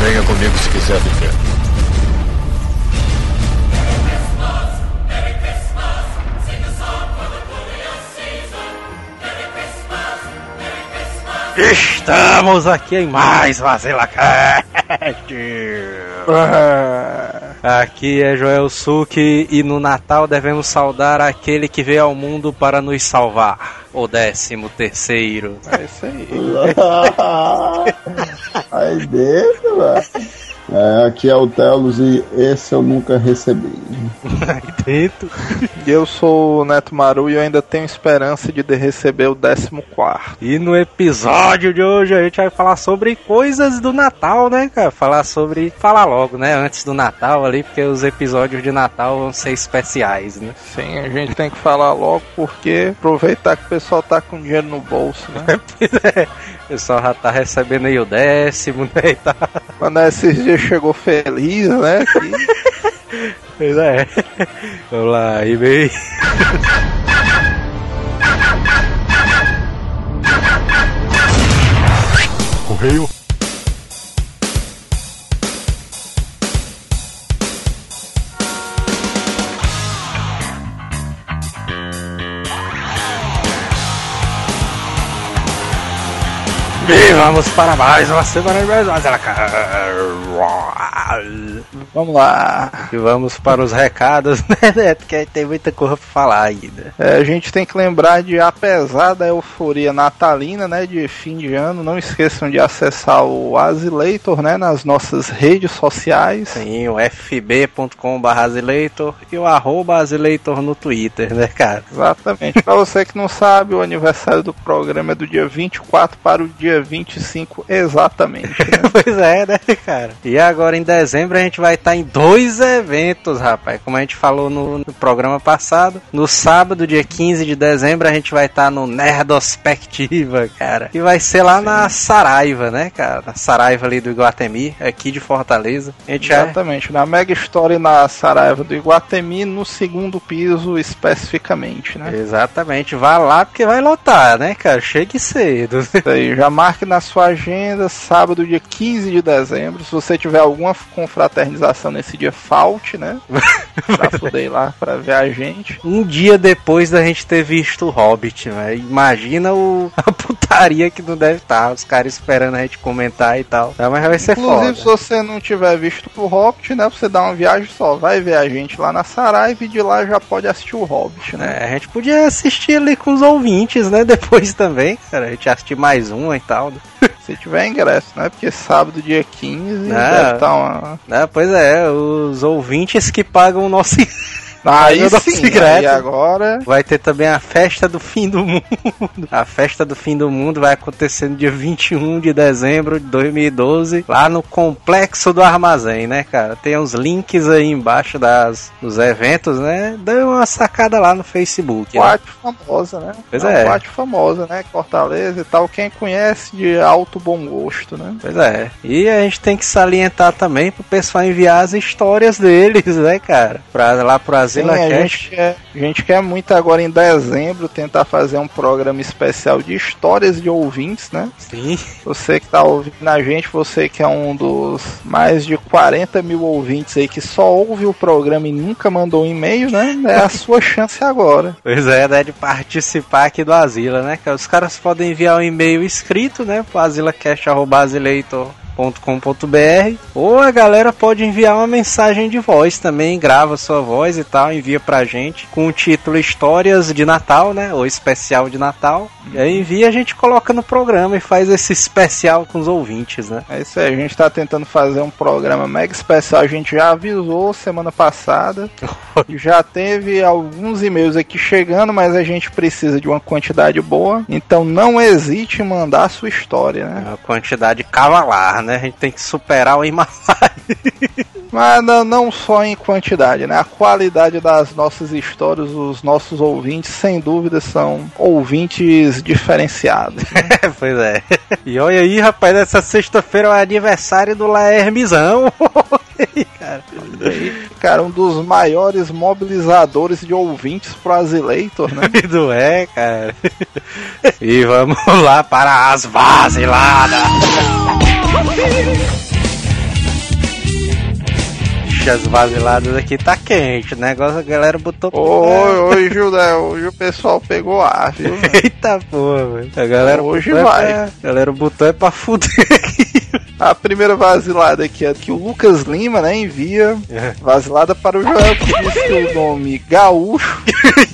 Venha comigo se quiser viver. Estamos aqui em mais VazilaCast! Aqui é Joel Suki e no Natal devemos saudar aquele que veio ao mundo para nos salvar. O décimo terceiro. É isso aí. aí dentro, velho. É, aqui é o Telos e esse eu nunca recebi. Dentro. E eu sou o Neto Maru e eu ainda tenho esperança de receber o 14. E no episódio de hoje a gente vai falar sobre coisas do Natal, né, cara? Falar sobre. Falar logo, né? Antes do Natal ali, porque os episódios de Natal vão ser especiais, né? Sim, a gente tem que falar logo porque aproveitar que o pessoal tá com dinheiro no bolso, né? é. O pessoal já tá recebendo aí o décimo, né? E tá... Quando esses dias chegou feliz, né? Que... Pois é. Vamos lá, e bem. Correio. E vamos para mais uma semana de mais Vamos lá. E vamos para os recados, né, Neto? Que tem muita coisa pra falar ainda. É, a gente tem que lembrar de, apesar da euforia natalina, né, de fim de ano, não esqueçam de acessar o Azileitor, né, nas nossas redes sociais. Sim, o fb.com.br Azileitor e o arroba Azileitor no Twitter, né, cara? Exatamente. pra você que não sabe, o aniversário do programa é do dia 24 para o dia 25, exatamente. Né? pois é, né, cara? E agora em dezembro a gente vai estar em dois eventos, rapaz. Como a gente falou no, no programa passado. No sábado, dia 15 de dezembro, a gente vai estar no Nerdospectiva, cara. E vai ser lá Sim. na Saraiva, né, cara? Na Saraiva ali do Iguatemi, aqui de Fortaleza. A gente Exatamente, é... na Mega Story na Saraiva do Iguatemi, no segundo piso especificamente, né? Exatamente, vá lá porque vai lotar, né, cara? Chegue cedo. Isso aí, já marque na sua agenda, sábado, dia 15 de dezembro. Se você tiver alguma confraternização nesse dia, falte, né? pra poder ir lá pra ver a gente. Um dia depois da gente ter visto o Hobbit, né? Imagina o, a putaria que não deve estar, os caras esperando a gente comentar e tal. Tá, mas vai ser Inclusive, foda. se você não tiver visto o Hobbit, né? Você dá uma viagem só, vai ver a gente lá na Saraiva e de lá já pode assistir o Hobbit, né? É, a gente podia assistir ali com os ouvintes, né? Depois também, cara. A gente assistir mais um e tal. Se tiver ingresso, né? Porque sábado, dia 15, não, deve estar uma. Não, pois é, os ouvintes que pagam o nosso. Aí sim, aí agora vai ter também a festa do fim do mundo. A festa do fim do mundo vai acontecer no dia 21 de dezembro de 2012, lá no complexo do armazém, né, cara? Tem uns links aí embaixo das dos eventos, né? Dê uma sacada lá no Facebook. Boate né? famosa, né? Pois é. Boate famosa, né? Fortaleza e tal. Quem conhece de alto bom gosto, né? Pois é. E a gente tem que salientar também pro pessoal enviar as histórias deles, né, cara? Pra lá pro Sim, a gente, quer, a gente quer muito agora em dezembro tentar fazer um programa especial de histórias de ouvintes, né? Sim. Você que tá ouvindo a gente, você que é um dos mais de 40 mil ouvintes aí que só ouve o programa e nunca mandou um e-mail, né? É a sua chance agora. Pois é, né? De participar aqui do Asila, né? Os caras podem enviar um e-mail escrito, né? Pro asilacast.com com.br ou a galera pode enviar uma mensagem de voz também, grava sua voz e tal, envia pra gente com o título Histórias de Natal, né, ou especial de Natal. E aí envia a gente coloca no programa e faz esse especial com os ouvintes, né? É isso aí, a gente tá tentando fazer um programa mega especial, a gente já avisou semana passada. já teve alguns e-mails aqui chegando, mas a gente precisa de uma quantidade boa, então não hesite em mandar a sua história, né? Uma quantidade cavalar, né? A gente tem que superar o Imasai. Mas não, não, só em quantidade, né? A qualidade das nossas histórias, os nossos ouvintes, sem dúvida, são ouvintes diferenciados. Né? pois é. E olha aí, rapaz, essa sexta-feira é o aniversário do Laermizão. cara. Cara, um dos maiores mobilizadores de ouvintes pro Azileitor, né? Não é, cara. E vamos lá para as vaziladas. As vaziladas aqui tá quente, o negócio a galera botou. Hoje, né, hoje o pessoal pegou ar, viu? Eita porra, velho. A galera Hoje é vai. pra- A galera botou é pra fuder aqui. A primeira vasilada aqui é que o Lucas Lima, né, envia É. vasilada para o Joel, que diz que o nome Gaúcho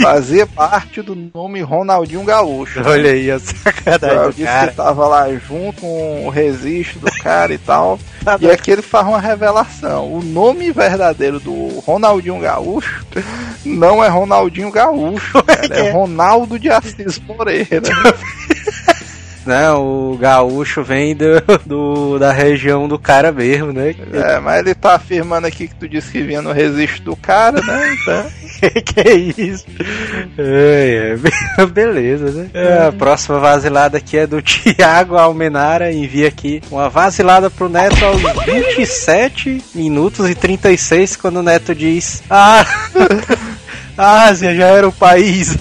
fazia parte do nome Ronaldinho Gaúcho. Olha aí a O sacanagem Joel disse cara. que tava lá junto com o registro do cara e tal. E aqui ele faz uma revelação. O nome verdadeiro do Ronaldinho Gaúcho não é Ronaldinho Gaúcho, cara, é Ronaldo de Assis Moreira. Não, o gaúcho vem do, do- da região do cara mesmo, né? É, mas ele tá afirmando aqui que tu disse que vinha no registro do cara, né? Então, Que, que é isso? É, é, be- beleza, né? É, a próxima vasilada aqui é do Thiago Almenara. Envia aqui uma vasilada pro Neto aos 27 minutos e 36, quando o Neto diz: Ah, a Ásia já era o país.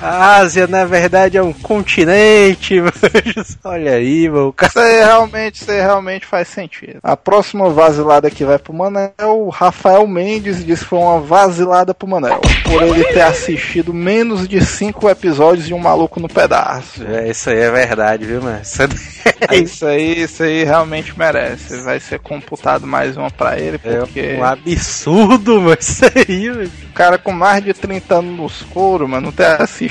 A Ásia, na verdade, é um continente. mano. Olha aí, mano. o cara- isso aí realmente, isso aí realmente faz sentido. A próxima vasilada que vai pro Manel, o Rafael Mendes diz que foi uma vasilada pro Manel. Por ele ter assistido menos de cinco episódios de Um Maluco no Pedaço. É, isso aí é verdade, viu, mano? Isso é- Isso aí, isso aí realmente merece. Vai ser computado mais uma pra ele, porque É um absurdo, mano. Isso aí, mano. o cara com mais de 30 anos nos couro, mano, não ter assistido.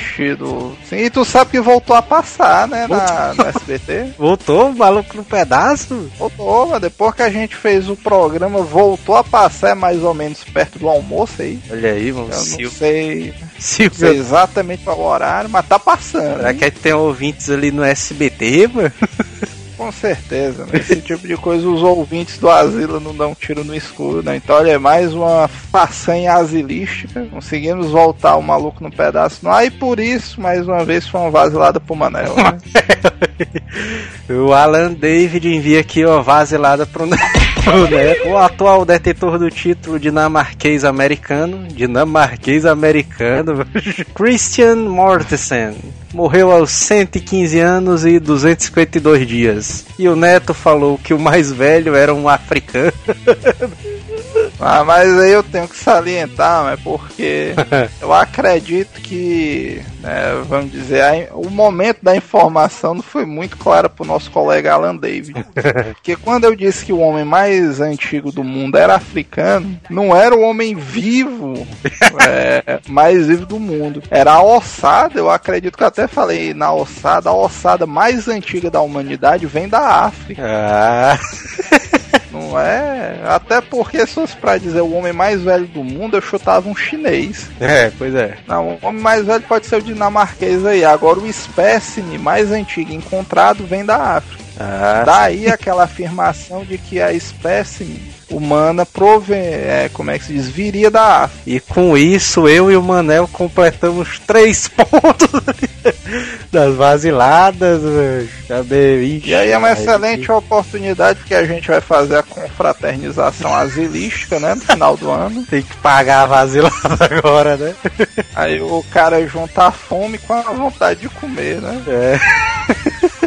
Sim, e tu sabe que voltou a passar, né, na, no SBT? Voltou o maluco no pedaço? Voltou, mas depois que a gente fez o programa, voltou a passar é mais ou menos perto do almoço aí. Olha aí, mano. Eu não Silvio. sei, não sei Silvio. exatamente qual horário, mas tá passando. Será hein? que tem ouvintes ali no SBT, mano? Com certeza, né? Esse tipo de coisa os ouvintes do Asila não dão tiro no escuro, né? Então, olha, é mais uma façanha asilística. Conseguimos voltar o maluco no pedaço ar e por isso, mais uma vez, foi uma vasilada pro Manel. Né? O Alan David envia aqui uma vasilada pro Neto. né? O atual detetor do título dinamarquês americano, dinamarquês americano, Christian Mortensen, morreu aos 115 anos e 252 dias. E o Neto falou que o mais velho era um africano. Ah, mas aí eu tenho que salientar, né? Porque eu acredito que, né, vamos dizer, a- o momento da informação não foi muito clara pro nosso colega Alan David. Porque quando eu disse que o homem mais antigo do mundo era africano, não era o homem vivo é, mais vivo do mundo. Era a ossada, eu acredito que eu até falei na ossada, a ossada mais antiga da humanidade vem da África. Ah, Não é? Até porque, se fosse pra dizer o homem mais velho do mundo, eu chutava um chinês. é, pois é. Não, o homem mais velho pode ser o dinamarquês aí. Agora, o espécime mais antigo encontrado vem da África. Ah, Daí aquela afirmação de que a espécime humana prove... é, como é que se diz? Viria da África. E com isso, eu e o Manel completamos três pontos das vaziladas, velho. E aí é uma Ixi, excelente oportunidade porque a gente vai fazer a confraternização asilística, né? No final do ano. Tem que pagar a vasilada agora, né? Aí o cara junta a fome com a vontade de comer, né? É.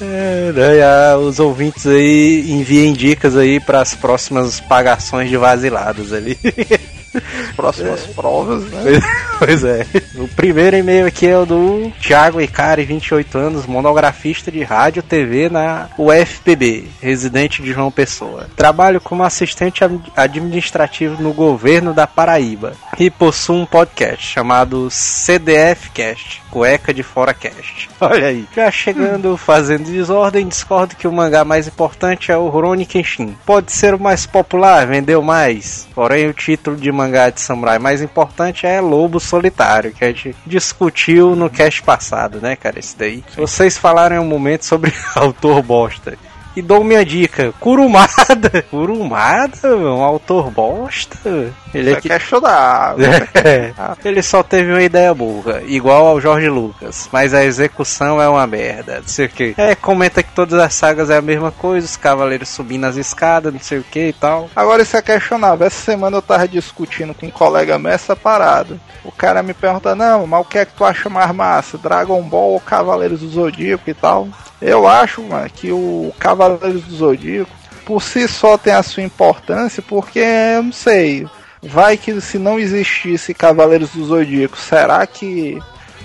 É, né, os ouvintes aí enviem dicas aí para as próximas pagações de vaziladas ali. Próximas provas, né? pois é. O primeiro e-mail aqui é o do Thiago Icari, 28 anos, monografista de rádio e TV na UFPB, residente de João Pessoa. Trabalho como assistente ad- administrativo no governo da Paraíba e possuo um podcast chamado CDF Cast, Cueca de Fora Cast. Olha aí. Já chegando fazendo desordem, discordo que o mangá mais importante é o Rurouni Kenshin. Pode ser o mais popular, vendeu mais. Porém, o título de mangá de samurai mais importante é Lobo Solitário, que a gente discutiu no cast passado, né, cara? Esse daí. Vocês falaram em um momento sobre autor bosta. E dou minha dica, Kurumada. Kurumada, um autor bosta. Ele é Você que... quer chorar. É, ele só teve uma ideia burra, igual ao Jorge Lucas, mas a execução é uma merda, não sei o que. É, comenta que todas as sagas é a mesma coisa, os cavaleiros subindo as escadas, não sei o que e tal. Agora isso é questionável. Essa semana eu tava discutindo com um colega meu essa parada. O cara me pergunta, não, mas o que é que tu acha mais massa? Dragon Ball ou Cavaleiros do Zodíaco e tal? Eu acho, mano, que o Cavaleiros do Zodíaco, por si só tem a sua importância, porque eu não sei. Vai que se não existisse Cavaleiros do Zodíaco, será que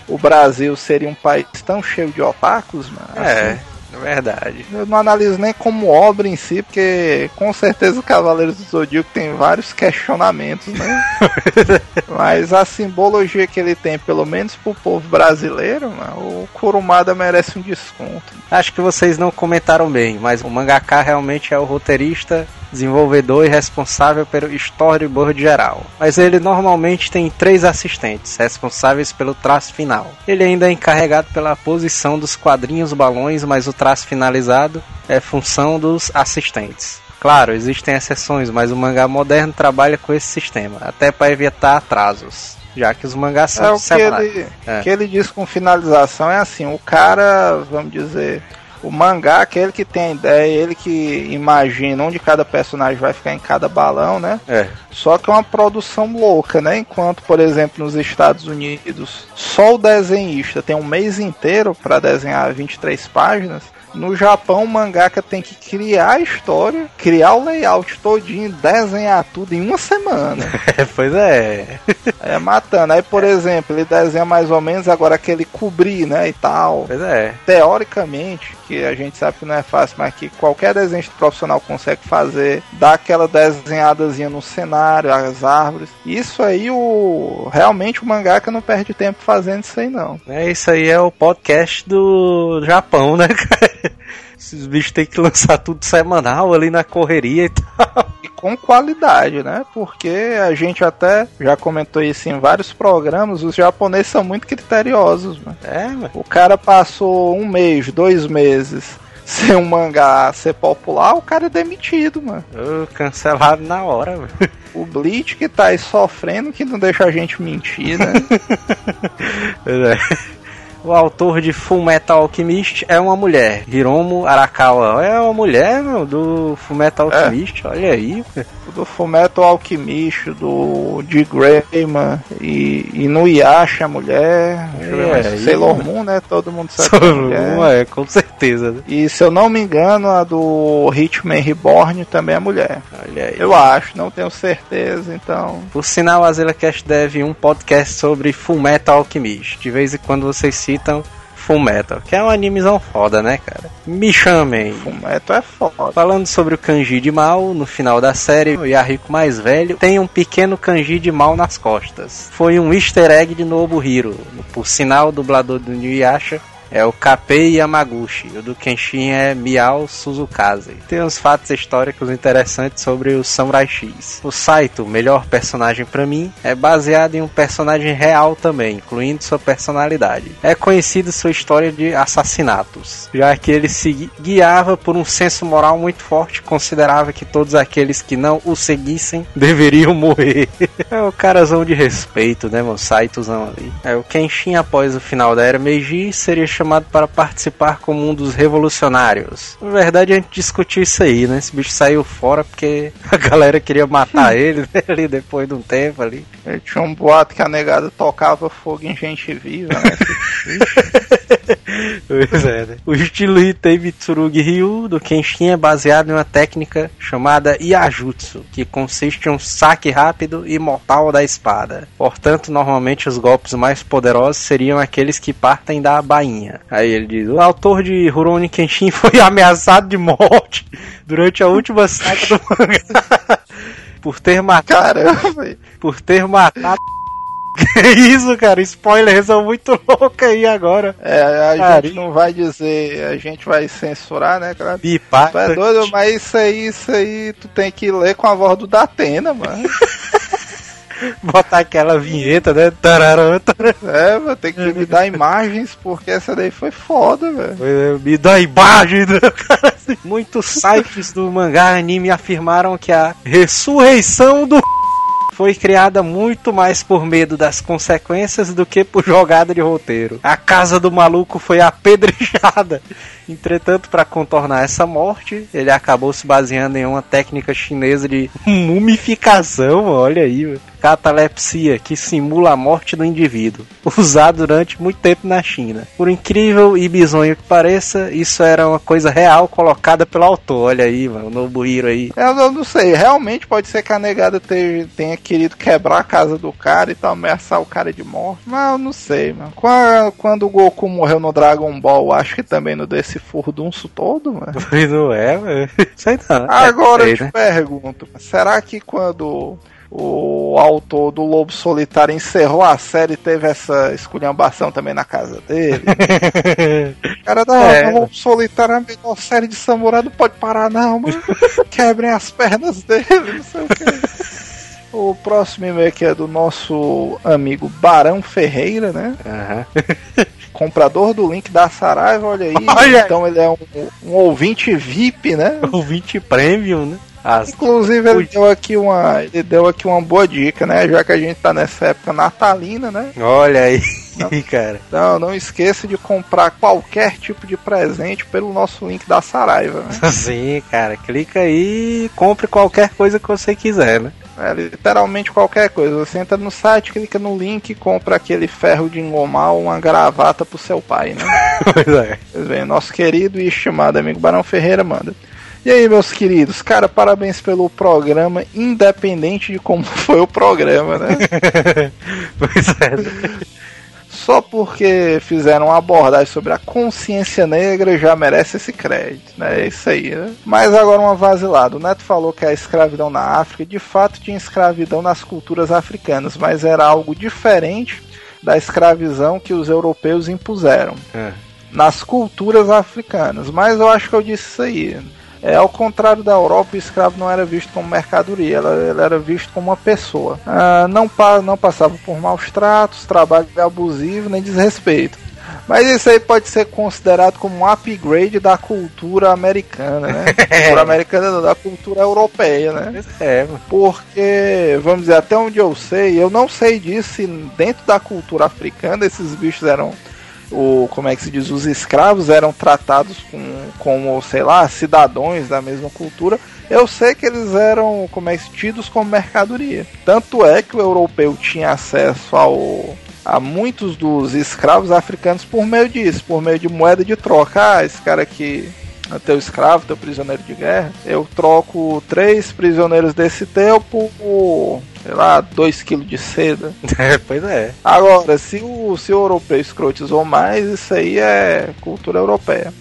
o Brasil seria um país tão cheio de otakus, mano? É. Assim, é verdade. Eu não analiso nem como obra em si, porque com certeza o Cavaleiros do Zodíaco tem vários questionamentos, né? Mas a simbologia que ele tem, pelo menos pro povo brasileiro, mano, o Kurumada merece um desconto. Acho que vocês não comentaram bem, mas o mangaka realmente é o roteirista desenvolvedor e responsável pelo storyboard geral. Mas ele normalmente tem três assistentes, responsáveis pelo traço final. Ele ainda é encarregado pela posição dos quadrinhos balões, mas o traço finalizado é função dos assistentes. Claro, existem exceções, mas o mangá moderno trabalha com esse sistema, até para evitar atrasos já que os mangás são é, o que ele, é. que ele diz com finalização é assim, o cara, vamos dizer, o mangá, aquele que tem a ideia, ele que imagina onde cada personagem vai ficar em cada balão, né? É. Só que é uma produção louca, né? Enquanto, por exemplo, nos Estados Unidos, só o desenhista tem um mês inteiro para desenhar 23 páginas, no Japão, o mangaka tem que criar a história, criar o layout todinho, desenhar tudo em uma semana. pois é. É matando. Aí, por exemplo, ele desenha mais ou menos agora aquele cobrir, né, e tal. Pois é. Teoricamente, que a gente sabe que não é fácil, mas que qualquer desenho profissional consegue fazer, dar aquela desenhadazinha no cenário, as árvores. Isso aí, o realmente o mangaka não perde tempo fazendo isso aí, não. É, isso aí é o podcast do Japão, né, cara? Esses bichos têm que lançar tudo semanal ali na correria e tal. E com qualidade, né? Porque a gente até já comentou isso em vários programas, os japoneses são muito criteriosos, mano. É, mano. O cara passou um mês, dois meses sem um mangá ser popular, o cara é demitido, mano. Oh, cancelado na hora, mano. O Bleach que tá aí sofrendo, que não deixa a gente mentir, né? é. O autor de Full Metal Alchemist é uma mulher. Hiromo Arakawa é uma mulher meu, do Full Metal é. Alchemist. Olha aí. Do Full Metal Alchemist, do de Greyman e, e no Yasha a mulher. É, Sailor Moon, né? Todo mundo sabe. É Sailor Moon, é, com certeza. Né? E se eu não me engano, a do Hitman Reborn também é mulher. Olha aí. Eu acho, não tenho certeza, então. Por sinal, a ZelaCast deve um podcast sobre Full Metal Alchemist. De vez em quando vocês se citam Full Metal, que é um animezão foda, né, cara? Me chamem. Full Metal é foda. Falando sobre o kanji de mal, no final da série, o Yahiko mais velho tem um pequeno kanji de mal nas costas. Foi um easter egg de Nobuhiro. Por sinal, o dublador do Inuyasha é o Kapei Yamaguchi. O do Kenshin é Miao Suzukaze. Tem uns fatos históricos interessantes sobre o Samurai X. O Saito, melhor personagem para mim, é baseado em um personagem real também, incluindo sua personalidade. É conhecido sua história de assassinatos, já que ele se guiava por um senso moral muito forte, considerava que todos aqueles que não o seguissem deveriam morrer. é o carazão de respeito, né, meu Saitozão ali. É o Kenshin após o final da era Meiji seria chamado para participar como um dos revolucionários. Na verdade, a gente discutiu isso aí, né? Esse bicho saiu fora porque a galera queria matar ele né? ali depois de um tempo ali. Ele tinha um boato que a negada tocava fogo em gente viva, né? pois é, né? O estilo Hitei Mitsurugi Ryu do Kenshin é baseado em uma técnica chamada Yajutsu, que consiste em um saque rápido e mortal da espada. Portanto, normalmente os golpes mais poderosos seriam aqueles que partem da bainha. Aí ele diz: o autor de Rurouni Kenshin foi ameaçado de morte durante a última saga do mangá por ter matado. Caramba! Por ter matado. Que isso, cara? Spoilers são muito loucos aí agora. É, a Carinho. gente não vai dizer, a gente vai censurar, né, cara? Pipa. Tu é doido, mas isso aí, isso aí, tu tem que ler com a voz do Datena, mano. botar aquela vinheta, né? Tararã, tararã. É, vou ter que me dar imagens, porque essa daí foi foda, velho. É, me dá imagens, né, cara? Muitos sites do mangá anime afirmaram que a ressurreição do foi criada muito mais por medo das consequências do que por jogada de roteiro. A casa do maluco foi apedrejada. Entretanto, para contornar essa morte, ele acabou se baseando em uma técnica chinesa de mumificação. Olha aí, catalepsia que simula a morte do indivíduo, usado durante muito tempo na China. Por incrível e bizonho que pareça, isso era uma coisa real colocada pelo autor. Olha aí, mano, o Nobuhiro aí. Eu, eu não sei, realmente pode ser que a negada tenha, tenha querido quebrar a casa do cara e tal, ameaçar o cara de morte. Mas eu não sei, mano. Quando, quando o Goku morreu no Dragon Ball, acho que também não deu esse furdunço todo, mano. Não é, mano. Sei não. Agora É, eu te né? pergunto, será que quando o autor do Lobo Solitário encerrou a série teve essa esculhambação também na casa dele? Cara, não, É. o Lobo Solitário é a melhor série de samurai, não pode parar não, mano. Quebrem as pernas dele, não sei o que. O próximo e-mail aqui é do nosso amigo Barão Ferreira, né? Aham. Comprador do link da Saraiva, olha aí. Olha! Então ele é um, um ouvinte VIP, né? O 20 Premium, né? As... Inclusive ele deu aqui uma, ele deu aqui uma boa dica, né? Já que a gente tá nessa época natalina, né? Olha aí, cara. Então não esqueça de comprar qualquer tipo de presente pelo nosso link da Saraiva. Né? Sim, cara. Clica aí e compre qualquer coisa que você quiser, né? É, literalmente qualquer coisa. Você entra no site, clica no link e compra aquele ferro de engomar ou uma gravata pro seu pai, né? Pois é. Pois bem, nosso querido e estimado amigo Barão Ferreira manda. E aí, meus queridos, cara, parabéns pelo programa, independente de como foi o programa, né? pois é. Só porque fizeram uma abordagem sobre a consciência negra já merece esse crédito, né? É isso aí, né? Mas agora uma vasilada. O Neto falou que a escravidão na África, de fato tinha escravidão nas culturas africanas, mas era algo diferente da escravidão que os europeus impuseram É. nas culturas africanas. Mas eu acho que eu disse isso aí. É, ao contrário da Europa, o escravo não era visto como mercadoria, ela, ele era visto como uma pessoa. Ah, não, pa, não passava por maus tratos, trabalho abusivo, nem desrespeito. Mas isso aí pode ser considerado como um upgrade da cultura americana, né? cultura americana não, da cultura europeia, né? É. Porque, vamos dizer, até onde eu sei, eu não sei disso, se dentro da cultura africana esses bichos eram, o, como é que se diz, os escravos eram tratados com, como, sei lá, cidadãos da mesma cultura. Eu sei que eles eram, como é tidos como mercadoria. Tanto é que o europeu tinha acesso ao a muitos dos escravos africanos por meio disso, por meio de moeda de troca. Ah, esse cara aqui teu escravo, teu prisioneiro de guerra. Eu troco três prisioneiros desse teu por, sei lá, dois quilos de seda. É, pois é. Agora, se o, se o europeu escrotizou mais, isso aí é cultura europeia.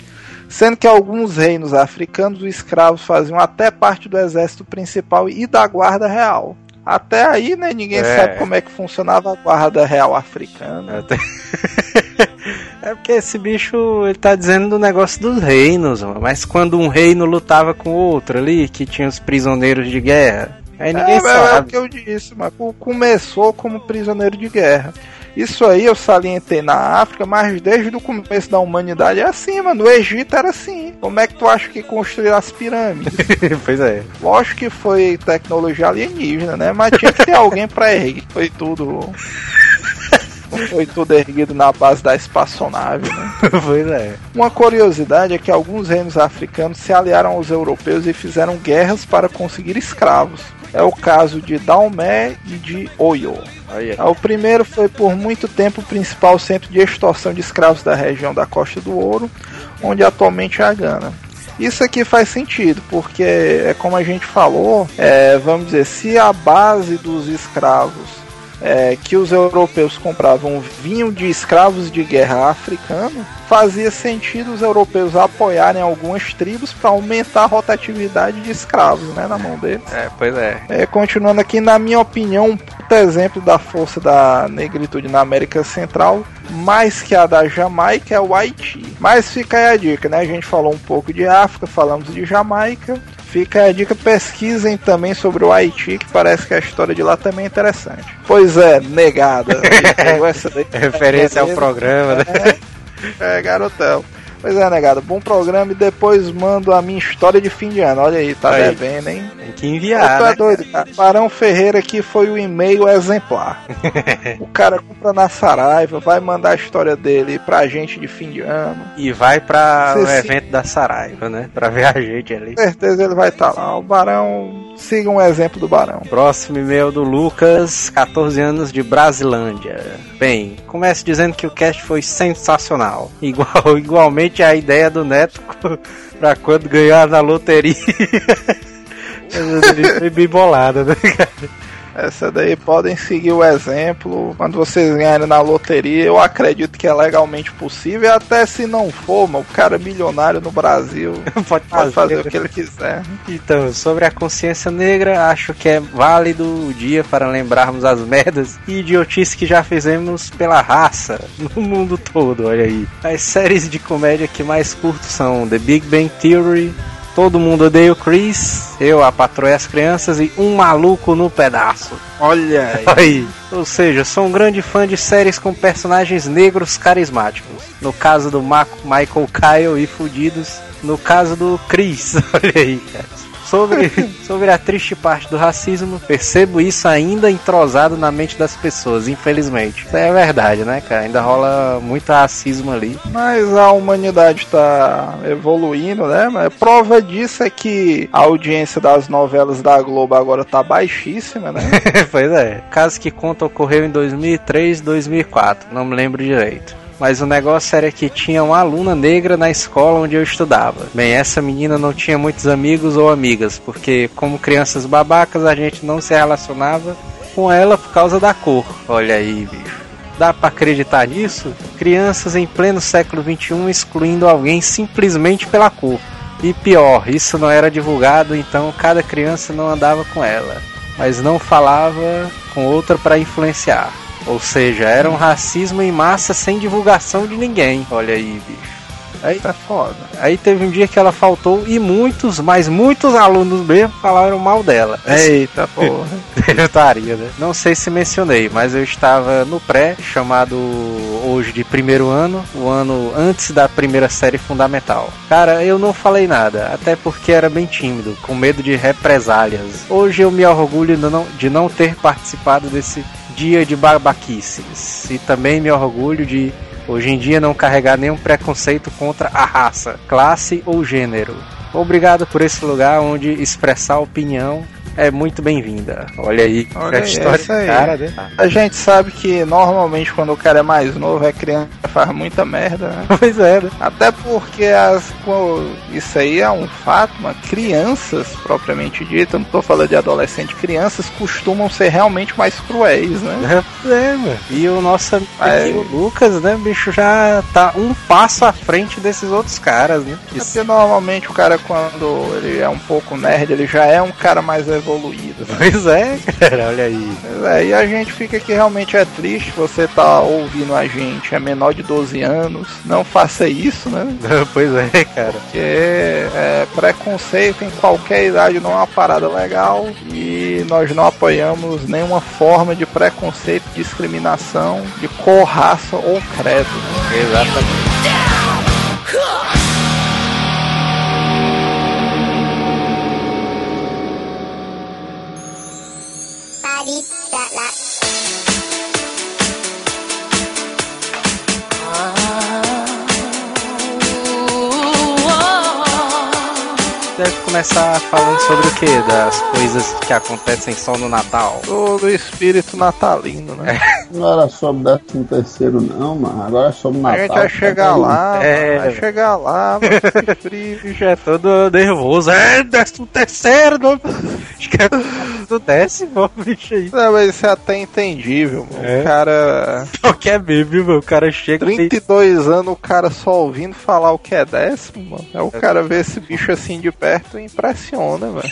Sendo que alguns reinos africanos, os escravos faziam até parte do exército principal e da guarda real. Até aí, né, ninguém É. sabe como é que funcionava a guarda real africana. Até- É porque esse bicho ele tá dizendo do negócio dos reinos, mano. mas quando um reino lutava com outro ali, que tinha os prisioneiros de guerra, aí ninguém é, é, é o sabe. que eu disse, mas co- começou como prisioneiro de guerra. Isso aí eu salientei na África, mas desde o começo da humanidade é assim, mano. No Egito era assim. Como é que tu acha que construíram as pirâmides? pois é. Lógico que foi tecnologia alienígena, né? Mas tinha que ter alguém pra erguer. Foi tudo. Foi tudo erguido na base da espaçonave, né? pois é. Uma curiosidade é que alguns reinos africanos se aliaram aos europeus e fizeram guerras para conseguir escravos. É o caso de Daomé e de Oyo. Olha. O primeiro foi por muito tempo o principal centro de extorsão de escravos da região da Costa do Ouro, onde atualmente é a Gana. Isso aqui faz sentido, porque é como a gente falou, é, vamos dizer, se a base dos escravos é, que os europeus compravam vinham de escravos de guerra africano, fazia sentido os europeus apoiarem algumas tribos para aumentar a rotatividade de escravos né, na mão deles. É, pois é. É, continuando aqui, na minha opinião, um puta exemplo da força da negritude na América Central, mais que a da Jamaica, é o Haiti. Mas fica aí a dica, né? A gente falou um pouco de África, falamos de Jamaica. Fica a dica, pesquisem também sobre o Haiti, que parece que a história de lá também é interessante. Pois é, negada. Referência ao programa, né? É, garotão. Pois é, negada, bom programa e depois mando a minha história de fim de ano. Olha aí, tá Aí. devendo, hein? Tem que enviar, né? doido, cara. Barão Ferreira aqui foi o e-mail exemplar. o cara compra na Saraiva, vai mandar a história dele pra gente de fim de ano. E vai pra o se- evento da Saraiva, né? Pra ver a gente ali. Com certeza ele vai estar lá. O Barão sigam o exemplo do Barão. Próximo e-mail do Lucas, 14 anos de Brasilândia. Bem, comece dizendo que o cast foi sensacional. Igual, igualmente a ideia do Neto pra quando ganhar na loteria. foi bem bolada, né, cara? Essa daí podem seguir o exemplo. Quando vocês ganharem na loteria, eu acredito que é legalmente possível. Até se não for, mano, o cara é milionário no Brasil Pode pode fazer o que ele quiser. Então, sobre a consciência negra, acho que é válido o dia para lembrarmos as merdas e idiotices que já fizemos pela raça no mundo todo, olha aí. As séries de comédia que mais curto são The Big Bang Theory, Todo Mundo Odeia o Chris, Eu, a Patroa e as Crianças e Um Maluco no Pedaço. Olha aí. Ou seja, sou um grande fã de séries com personagens negros carismáticos. No caso do Ma Michael Kyle e Fudidos. No caso do Chris. Olha aí, cara. Sobre, sobre a triste parte do racismo, percebo isso ainda entrosado na mente das pessoas, infelizmente. Isso é verdade, né, cara? Ainda rola muito racismo ali. Mas a humanidade tá evoluindo, né? Mas prova disso é que a audiência das novelas da Globo agora tá baixíssima, né? pois é. Caso que conta ocorreu em 2003, 2004, não me lembro direito. Mas o negócio era que tinha uma aluna negra na escola onde eu estudava. Bem, essa menina não tinha muitos amigos ou amigas, porque como crianças babacas a gente não se relacionava com ela por causa da cor. Olha aí, bicho. Dá pra acreditar nisso? Crianças em pleno século XXI excluindo alguém simplesmente pela cor. E pior, isso não era divulgado, então cada criança não andava com ela, mas não falava com outra para influenciar. Ou seja, era um racismo em massa sem divulgação de ninguém. Olha aí, bicho. Aí, Tá foda. aí teve um dia que ela faltou e muitos, mas muitos alunos mesmo falaram mal dela. Eita porra. Secretaria, né? Não sei se mencionei, mas eu estava no pré, chamado hoje de primeiro ano, o ano antes da primeira série fundamental. Cara, eu não falei nada, até porque era bem tímido, com medo de represálias. Hoje eu me orgulho de não, de não ter participado desse dia de babaquices. E também me orgulho de hoje em dia não carregar nenhum preconceito contra a raça, classe ou gênero. Obrigado por esse lugar onde expressar opinião é muito bem-vinda. Olha aí, Olha a aí, história essa aí. cara, né? A gente sabe que normalmente quando o cara é mais novo, é criança faz muita merda, né? Pois é, né? Até porque as, isso aí é um fato, mas crianças, propriamente dito, eu não tô falando de adolescente, crianças costumam ser realmente mais cruéis, né? É, mano. E o nosso amigo Aí. Lucas, né, bicho, já tá um passo à frente desses outros caras, né? Isso. Porque normalmente o cara, quando ele é um pouco nerd, ele já é um cara mais evoluído. Pois é, cara, olha aí. É, e a gente fica que realmente é triste você tá ouvindo a gente, é menor de 12 anos, não faça isso, né? Pois é, cara. Porque é, preconceito em qualquer idade não é uma parada legal e nós não apoiamos nenhuma forma de preconceito, discriminação, de cor, raça ou credo. Exatamente. Começar falando sobre o que? Das coisas que acontecem só no Natal. Todo espírito natalino, né? Não era sobre décimo terceiro, não, mano. Agora é sobre A Natal. gente vai chegar lá, É. vai chegar lá, mano, que frio. bicho é todo nervoso. É, décimo terceiro, não. Acho que é do décimo, bicho aí. Não, mas isso é até entendível, mano. É. O cara. Qualquer meme, meu. O cara chega e 32 anos, o cara só ouvindo falar o que é décimo, mano. É o cara ver esse bicho assim de perto e impressiona, mano.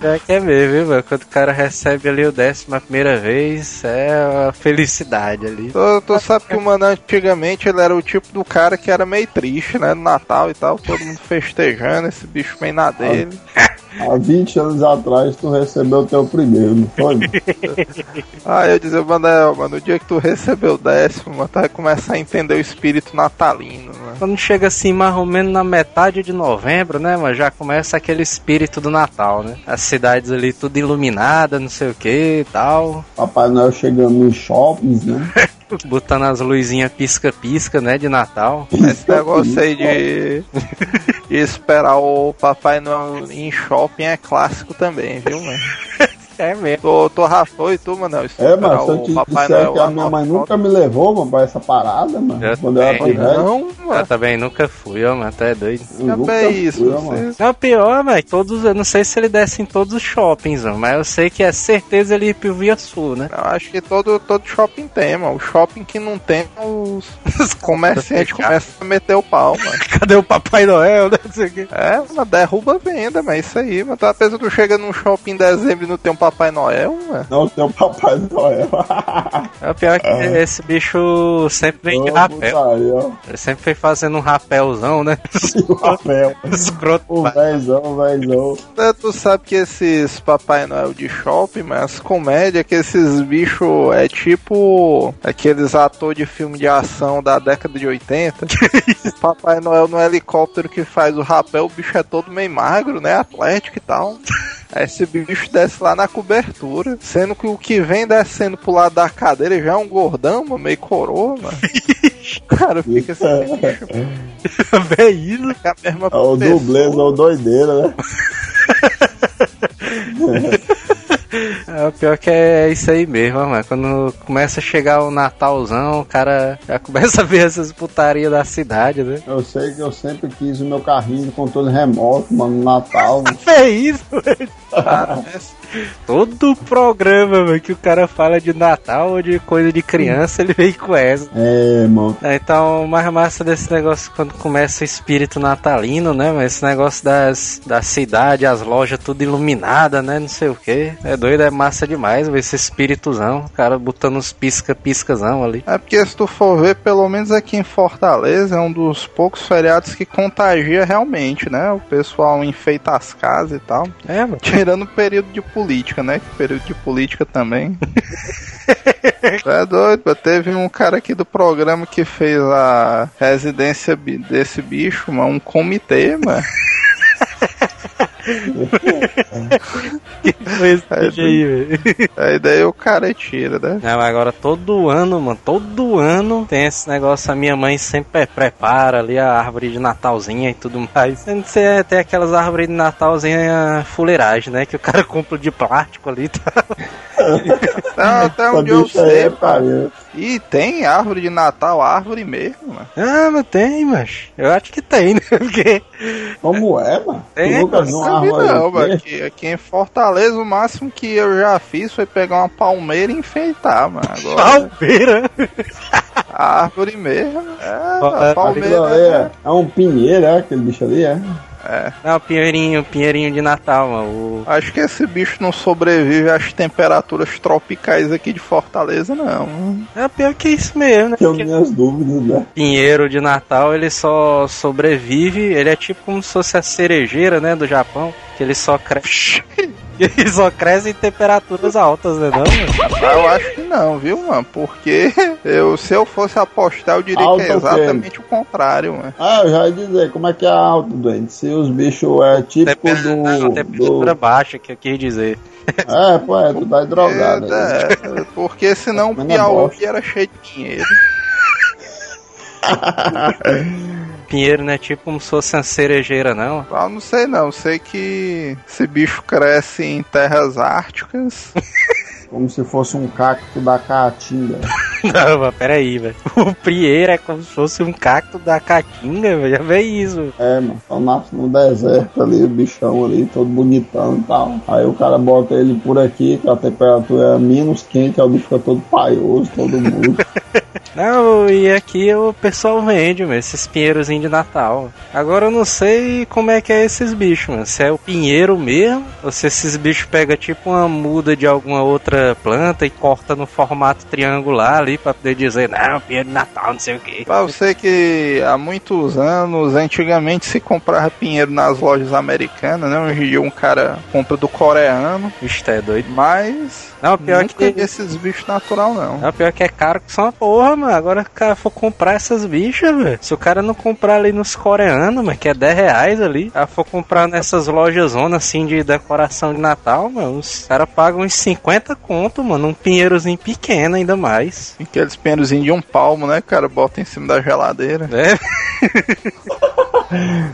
É que é mesmo, viu, mano? Quando o cara recebe ali o décimo a primeira vez, é a felicidade ali. Tu, tu sabe que o mano antigamente ele era o tipo do cara que era meio triste, né? No Natal e tal, todo mundo festejando, esse bicho bem na dele. Há 20 anos atrás tu recebeu o teu primeiro, não foi? Aí eu dizia, Manel, mano, o dia que tu recebeu o décimo, mano, tu vai começar a entender o espírito natalino, né? Quando chega assim, mais ou menos na metade de novembro, né, mas já começa aquele espírito do Natal, né? As cidades ali tudo iluminadas, não sei o que e tal. Papai Noel chegando nos shoppings, né? Botando as luzinhas pisca-pisca, né, de Natal. Esse negócio aí de, de esperar o Papai Noel em shopping é clássico também, viu, mano? É mesmo. Tô, tô rafou e tu, mano. É, mas se eu te disser que a minha mãe nunca me levou, mano, pra essa parada, mano. Eu quando eu era também. Não, Eu mano. também nunca fui, ó, mano, até doido. eu é fui, isso, ó, mano. Não, pior, velho, todos, eu não sei se ele desce em todos os shoppings, ó, mas eu sei que é certeza ele ir pro Via Sul, né? Eu acho que todo, todo shopping tem, mano. O shopping que não tem, os, os comerciantes começam a meter o pau, mano. Cadê o Papai Noel, né? Não sei o quê. É, uma derruba a venda, mas é isso aí, mano. Tá pensando que tu chega num shopping em dezembro e não tem um Papai Noel, mano? Não tem o Papai Noel. É o pior que esse bicho sempre vem de rapel. Ele sempre foi fazendo um rapelzão, né? E o papel. Escroto. O vézão, vézão. É, Tu sabe que esses Papai Noel de shopping, mas as comédias, que esses bichos é tipo aqueles atores de filme de ação da década de 80. Papai Noel no helicóptero que faz o rapel, o bicho é todo meio magro, né? Atlético e tal. Aí Esse bicho desce lá na cobertura, sendo que o que vem descendo pro lado da cadeira já é um gordão, mano, meio coroa, mano. Cara, fica esse bicho, É isso. fica a mesma É o pessoa. dublê, é o doideira, né? É, o pior que é isso aí mesmo, mano. Quando começa a chegar o Natalzão, o cara já começa a ver essas putarias da cidade, né? Eu sei que eu sempre quis o meu carrinho de controle remoto, mano, no Natal. É isso, velho. Todo programa mano, que o cara fala de Natal ou de coisa de criança, ele vem com essa. É, mano. É, Então, o mais massa desse negócio quando começa o espírito natalino, né? Mas esse negócio das, da cidade, as lojas tudo iluminada, né? Não sei o que. É doido, é massa demais ver esse espírituzão. O cara botando uns pisca-piscazão ali. É porque se tu for ver, pelo menos aqui em Fortaleza, é um dos poucos feriados que contagia realmente, né? O pessoal enfeita as casas e tal. É, mano. Tirando o período de política, né? Que período de política também. é doido, teve um cara aqui do programa que fez a residência desse bicho, mano, um comitê, mano. Foi esse bicho aí, velho. Aí daí o cara tira, né? Não, agora todo ano, mano, todo ano tem esse negócio. A minha mãe sempre prepara ali a árvore de Natalzinha e tudo mais. Você tem aquelas árvores de Natalzinha fuleiragem, né? Que o cara compra de plástico ali e tal. Não, até onde eu aí sei, é cara. pariu. E tem árvore de Natal, árvore mesmo, mano. Ah, mas tem, mas eu acho que tem, né? Porque. Como é, mano? É, nunca viu uma Sabe árvore não, mano. Aqui, aqui em Fortaleza, o máximo que eu já fiz foi pegar uma palmeira e enfeitar, mano. Agora, Palmeira! a árvore mesmo. É, Ó, é, a palmeira. É, é um pinheiro, é? Aquele bicho ali, é? Não, pinheirinho, pinheirinho de Natal, mano. O- Acho que esse bicho não sobrevive às temperaturas tropicais aqui de Fortaleza, não. É pior que isso mesmo, né? Tenho Porque minhas dúvidas, né? pinheiro de Natal, ele só sobrevive, ele é tipo como se fosse a cerejeira, né, do Japão, que ele só cresce. ele só cresce em temperaturas altas, né, não, mano? Ah, Eu acho que não, viu, mano? Porque eu, se eu fosse apostar, eu diria Alta que é o exatamente o contrário, mano. Ah, eu já ia dizer, como é que é alto, doente? Se os bichos é típico Temper- não, do. temperatura do... baixa, que eu quis dizer. É, pô, é, tu tá drogado. É, é, porque senão o não Piauí era cheio de dinheiro. Pinheiro não é tipo como se fosse uma cerejeira, não. Ah, não sei não, sei que esse bicho cresce em terras árticas. Como se fosse um cacto da caatinga. Não, mas peraí, velho. O pinheiro é como se fosse um cacto da caatinga, velho. Já vê isso. É, mano, só nasce no deserto ali, o bichão ali, todo bonitão e tal. Aí o cara bota ele por aqui, que a temperatura é menos quente, aí o bicho fica todo paioso, todo mundo. Não, e aqui o pessoal vende, mano, esses pinheirozinhos de Natal. Agora eu não sei como é que é esses bichos, mano. Se é o pinheiro mesmo, ou se esses bichos pegam tipo uma muda de alguma outra planta e corta no formato triangular ali pra poder dizer, não, pinheiro de Natal, não sei o que. Pra você que há muitos anos, antigamente se comprava pinheiro nas lojas americanas, né? Hoje em dia um cara compra do coreano, tá é doido. mas Não, pior nunca que. esses bichos natural não. Não, pior que é caro que só uma porra, mano. Agora o cara for comprar essas bichas, velho. Se o cara não comprar ali nos coreanos, mano, que é 10 reais ali, ela for comprar nessas lojas zonas assim de decoração de Natal, mano, os caras pagam uns 50 conto, mano. Um pinheirozinho pequeno ainda mais. Aqueles pinheirozinhos de um palmo, né, cara? Bota em cima da geladeira. É,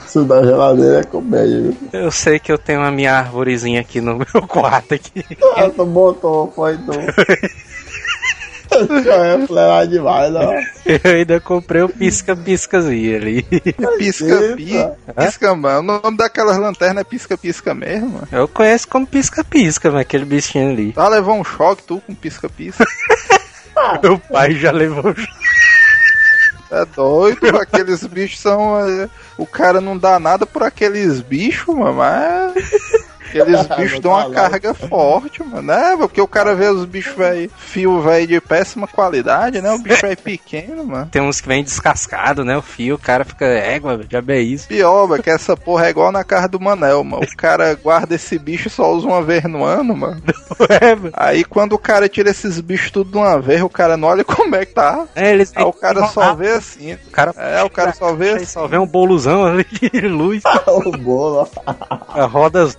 Isso da geladeira é comédia, viu? eu sei que eu tenho a minha arvorezinha aqui no meu quarto aqui. Ah, tu botou, foi tu. Já é flerar demais, ó. Eu ainda comprei o pisca-piscazinho ali. Pisca-pisca. Pisca, mano. O nome daquelas lanternas é pisca-pisca mesmo, mano. Eu conheço como pisca-pisca, mas aquele bichinho ali. Tá levou um choque tu com pisca-pisca. Meu pai já levou. É doido, aqueles bichos são. é, O cara não dá nada por aqueles bichos, mano, mas. Aqueles bichos dão uma carga forte, mano. É, porque o cara vê os bichos, velho, fio, velho, de péssima qualidade, né? O bicho é pequeno, mano. Tem uns que vem descascado, né? O fio, o cara fica égua, já é isso. Pior, mano, que essa porra é igual na casa do Manel, mano. O cara guarda esse bicho e só usa uma vez no ano, mano. É, mano. Aí quando o cara tira esses bichos tudo de uma vez, o cara não olha como é que tá. É, eles Aí o cara só vê assim. O cara, É, o cara só vê Aí assim. só vê um boluzão ali de luz. O bolo, A rodas.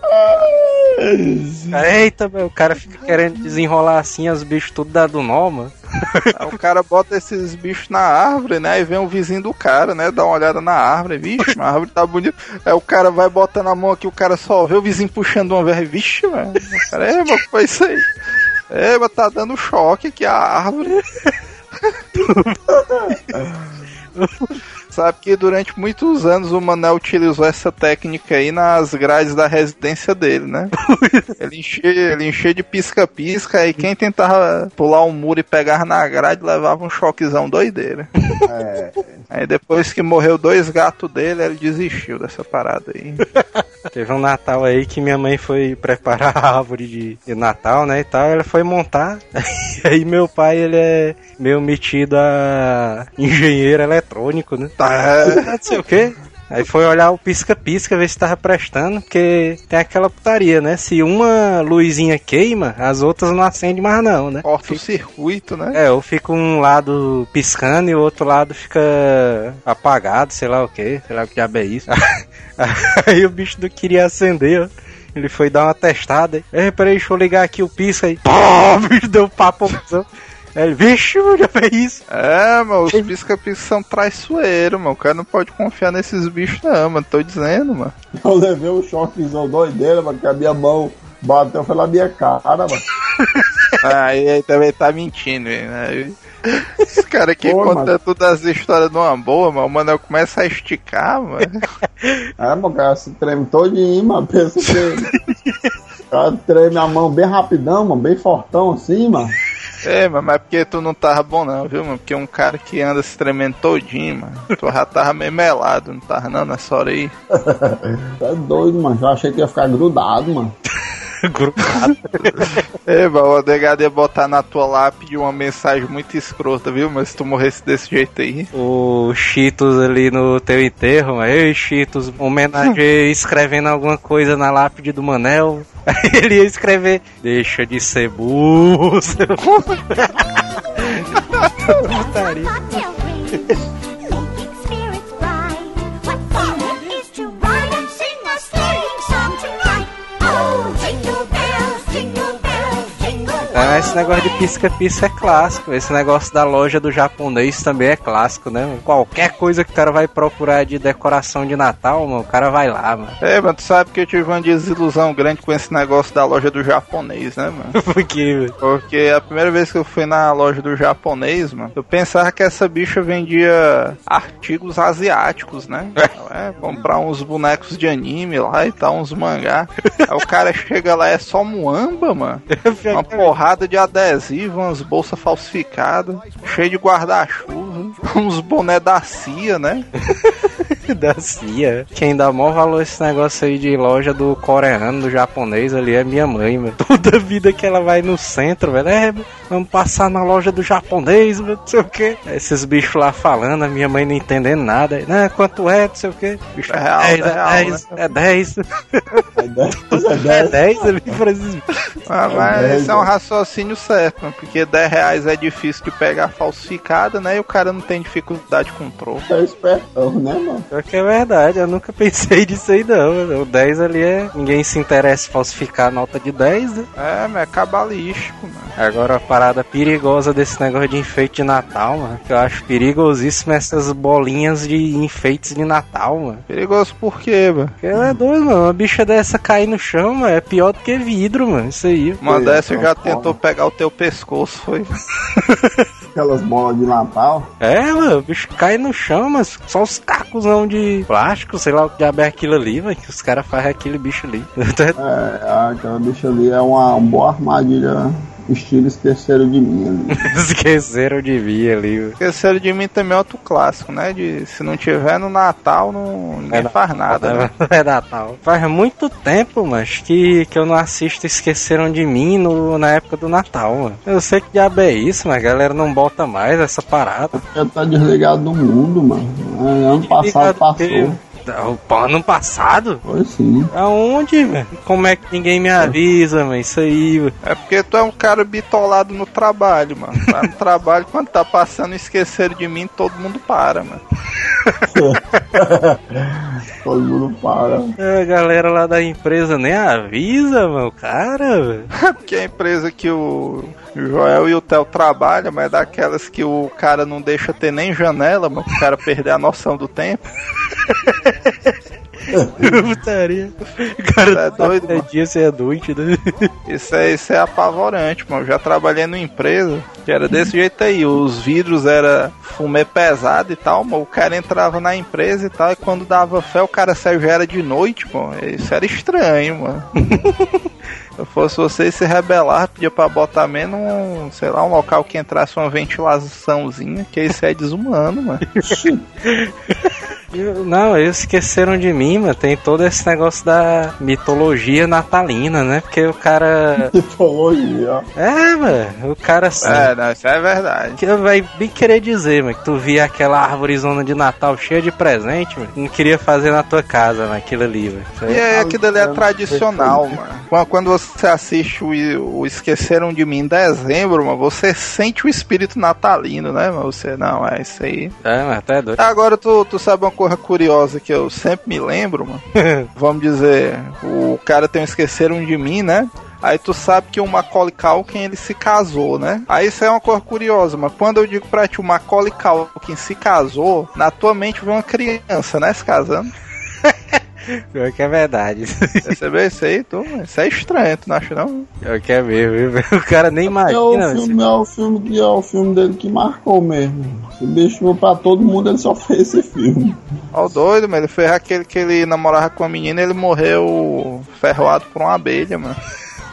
Eita, meu, o cara fica querendo desenrolar assim, os bichos tudo dado nó, mano. Aí o cara bota esses bichos na árvore, né? E vem o vizinho do cara, né? Dá uma olhada na árvore, vixe, a árvore tá bonita. Aí o cara vai botando a mão aqui, o cara só vê o vizinho puxando uma vez, vixe, mano. O cara, é, mas foi isso aí? É, mas tá dando choque aqui a árvore. Sabe que durante muitos anos o Manel utilizou essa técnica aí nas grades da residência dele, né? ele, enchia, ele enchia de pisca-pisca e quem tentava pular um muro e pegar na grade levava um choquezão doideira. É. Aí depois que morreu dois gatos dele, ele desistiu dessa parada aí. Teve um Natal aí que minha mãe foi preparar a árvore de, de Natal, né, e tal. Ela foi montar. aí meu pai, ele é meio metido a engenheiro eletrônico, né? Tá, Não sei o quê. Aí foi olhar o pisca-pisca, ver se tava prestando, porque tem aquela putaria, né? Se uma luzinha queima, as outras não acendem mais não, né? corta o circuito, né? É, ou fica um lado piscando e o outro lado fica apagado, sei lá o que, sei lá o que diabo é isso. Aí o bicho não queria acender, ó. Ele foi dar uma testada. Ei, peraí, deixa eu ligar aqui o pisca aí. Pô, o bicho deu papo. Ele, vixe, já fez isso. É, mano, os pisca-pisca são traiçoeiros, mano. O cara não pode confiar nesses bichos, não, mano. Tô dizendo, mano. Eu levei um choquezão doideira, mano, que a minha mão bateu foi na minha cara, mano. Aí aí também tá mentindo, hein, né? Esse cara aqui Pô, conta mano. todas as histórias de uma boa, mano. O Manel começa a esticar, mano. É, mano, o cara se treme todinho, mano. Pensa que. O cara treme a mão bem rapidão, mano, bem fortão assim, mano. É, mas porque tu não tava bom não, viu, mano? Porque um cara que anda se tremendo todinho, mano. Tu já tava meio melado, não tava não nessa hora aí. Tá doido, mano. Eu achei que ia ficar grudado, mano. Grudado. É, mano, o ia botar na tua lápide uma mensagem muito escrota, viu? Mas se tu morresse desse jeito aí. O Cheetos ali no teu enterro, mas, ei, Cheetos, homenagem escrevendo alguma coisa na lápide do Manel. Aí ele ia escrever, deixa de ser burro, seu Putaria. Ah, esse negócio de pisca-pisca é clássico. Esse negócio da loja do japonês também é clássico, né? Qualquer coisa que o cara vai procurar de decoração de Natal, mano, o cara vai lá, mano. É, mano, tu sabe que eu tive uma desilusão grande com esse negócio da loja do japonês, né, mano? Porque, velho. Porque a primeira vez que eu fui na loja do japonês, mano, eu pensava que essa bicha vendia artigos asiáticos, né? É, comprar uns bonecos de anime lá e tal, uns mangá. Aí o cara chega lá, é só muamba, mano. Uma porrada de adesivo, umas bolsas falsificadas, cheio de guarda-chuva, uns boné da CIA, né? da CIA. Quem dá maior valor a esse negócio aí de loja do coreano, do japonês ali é minha mãe, mano. Toda vida que ela vai no centro, velho, é, vamos passar na loja do japonês, mano, não sei o que. Esses bichos lá falando, a minha mãe não entendendo nada. Né, quanto é, não sei o que. Bicho, É real, é é real, 10, é 10. É 10, é É 10. 10 ali pra esses bichos. Ah, mas dez, esse é um né? raciocínio certo, mano, porque 10 reais é difícil de pegar falsificada, né? E o cara não tem dificuldade com troco. É espertão, né, mano? Pior que é verdade, eu nunca pensei disso aí não. O 10 ali é. Ninguém se interessa em falsificar a nota de 10, né? É, mas é cabalístico, mano. Agora a parada perigosa desse negócio de enfeite de Natal, mano. Que eu acho perigosíssimo essas bolinhas de enfeites de Natal, mano. Perigoso por quê, mano? Porque ela é doido, mano. Uma bicha dessa cair no chão, mano, é pior do que vidro, mano. Isso aí. Uma dessa já tentou pegar o teu pescoço, foi? Aquelas bolas de Natal. É, mano, o bicho cai no chão, mas só os cacosão de plástico, sei lá o que é aquilo ali, mano. Que os caras fazem aquele bicho ali. É, aquela bicha ali é uma, boa armadilha estilo esqueceram de mim ali. Esqueceram de mim ali. Esqueceram de mim também é outro clássico, né? De se não tiver no Natal, não, ninguém É faz nada, né? É Natal. Faz muito tempo, mas que, que eu não assisto Esqueceram de Mim no, na época do Natal, mano. Eu sei que diabo é isso, mas a galera não bota mais essa parada. Já tá desligado do mundo, mano. É, Ano passado passou. O ano passado? Foi sim. Aonde, velho? Como é que ninguém me avisa, mano? Isso aí, velho. É porque tu é um cara bitolado no trabalho, mano. Lá no trabalho, quando tá passando esqueceram de mim, todo mundo para, mano. Todo mundo para. A galera lá da empresa nem avisa, mano. Cara, velho. É porque a empresa que o Joel e o Theo trabalham, mas é daquelas que o cara não deixa ter nem janela, mano, o cara perder a noção do tempo. Putaria. O cara é doido, é mano. dia ser doente, né? Isso é, isso é apavorante, mano. Eu já trabalhei numa empresa que era desse jeito aí. Os vidros era fumê pesado e tal, mano. O cara entrava na empresa e tal, e quando dava fé, o cara saiu já era de noite, mano. Isso era estranho, mano. Se eu fosse você se rebelar, pedia pra botar menos um, sei lá, um local que entrasse uma ventilaçãozinha, que isso é desumano, mano. Eu- Não, eles esqueceram de mim, mano. Tem todo esse negócio da mitologia natalina, né? Porque o cara. Mitologia, ó. É, mano. O cara assim. É, não, isso é verdade. Que vai bem querer dizer, mano, que tu via aquela árvorezona de Natal cheia de presente, mano. Não queria fazer na tua casa, mano, aquilo ali, mano. E aí, aquilo ali é tradicional, mano. Quando- Quando você assiste o, o Esqueceram de Mim em dezembro, mano, você sente o espírito natalino, né, mano? Você, não, é isso aí. É, mas até doido. Agora, tu, tu sabe uma coisa curiosa que eu sempre me lembro, mano? Vamos dizer, o cara tem um Esqueceram de Mim, né? Aí tu sabe que o Macaulay Culkin ele se casou, né? Aí isso é uma coisa curiosa, mas quando eu digo pra ti o Macaulay Culkin se casou, na tua mente vem uma criança, né, se casando. Pior que é verdade. Percebeu isso aí, tu? Isso é estranho, tu não acha não? Pior que é mesmo, viu? O cara nem É o, imagina. esse- filme, é o filme que é o filme dele que marcou mesmo. Esse bicho pra todo mundo ele só fez esse filme. Ó o doido, mas ele fez aquele que ele namorava com a menina e ele morreu ferroado por uma abelha, mano.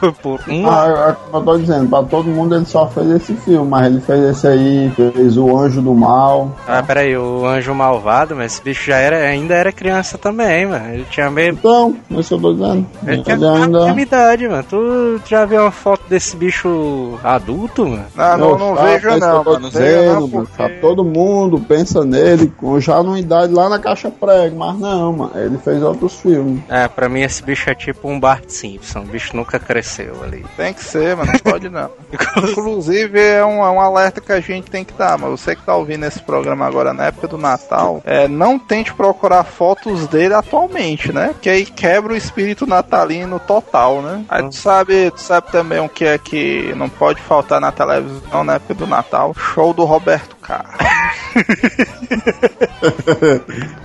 Por uma. Ah, é como eu tô dizendo, pra todo mundo ele só fez esse filme, mas ele fez esse aí, fez O Anjo do Mal. Ah, peraí, o anjo malvado, mas esse bicho já era, ainda era criança também, mano. Ele tinha meio. Então, é isso que eu tô dizendo. Ele tinha Ele ainda. ainda... idade, mano. Tu já viu uma foto desse bicho adulto, mano? Ah, não, não tá, vejo não, eu tô mano. Não vejo dizendo, não, mano. porque... Tá todo mundo pensa nele, com já numa idade lá na caixa prego, mas não, mano. Ele fez outros filmes. É, pra mim esse bicho é tipo um Bart Simpson. O bicho nunca cresceu ali. Tem que ser, mano. Não pode não. Inclusive, é um, é um alerta que a gente tem que dar, mas você que tá ouvindo esse programa agora na época do Natal, é, não tente procurar fotos dele atualmente, né? Porque aí quebra o espírito natalino total, né? Aí tu sabe, tu sabe também o que é que não pode faltar na televisão na época do Natal? Show do Roberto Carlos.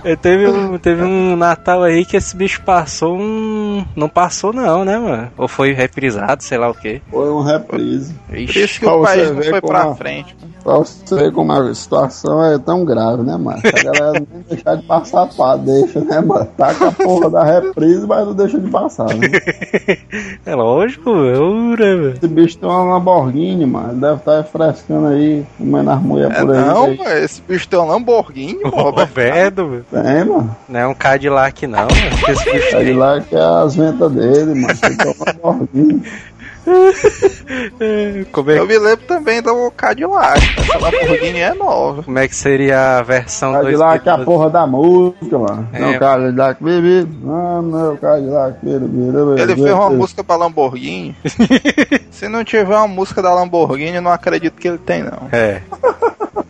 É, teve, um, teve um Natal aí que esse bicho passou um. Não passou, não, né, mano? Ou foi reprisado, sei lá o quê. Foi um reprise. Por Ixi, isso que o país não foi pra a- frente. Pra você ver como a situação é tão grave, né, mano? A galera nem deixar de passar pá, deixa, né, mano? Taca a porra da reprise, mas não deixa de passar, né? é lógico, eu, né, velho? Esse bicho tem uma Lamborghini, mano. Ele Deve estar frescando aí, comendo as mulheres É, por aí. não, aí. mano, esse bicho tem um Lamborghini, O Roberto. Velho. Tem, mano. Não é um Cadillac, não, mano. Esse bicho É é as ventas dele, mano. Tem que ter uma Lamborghini. Como é, Eu me lembro também do Cadillac. Essa Lamborghini é nova. como é que seria a versão Cadillac é a 2012? porra da música, mano. É. Não, Cadillac, bebê. Não, não, Cadillac, bebê, bebê. Ele fez uma música pra Lamborghini. Se não tiver uma música da Lamborghini, eu não acredito que ele tem, não. É.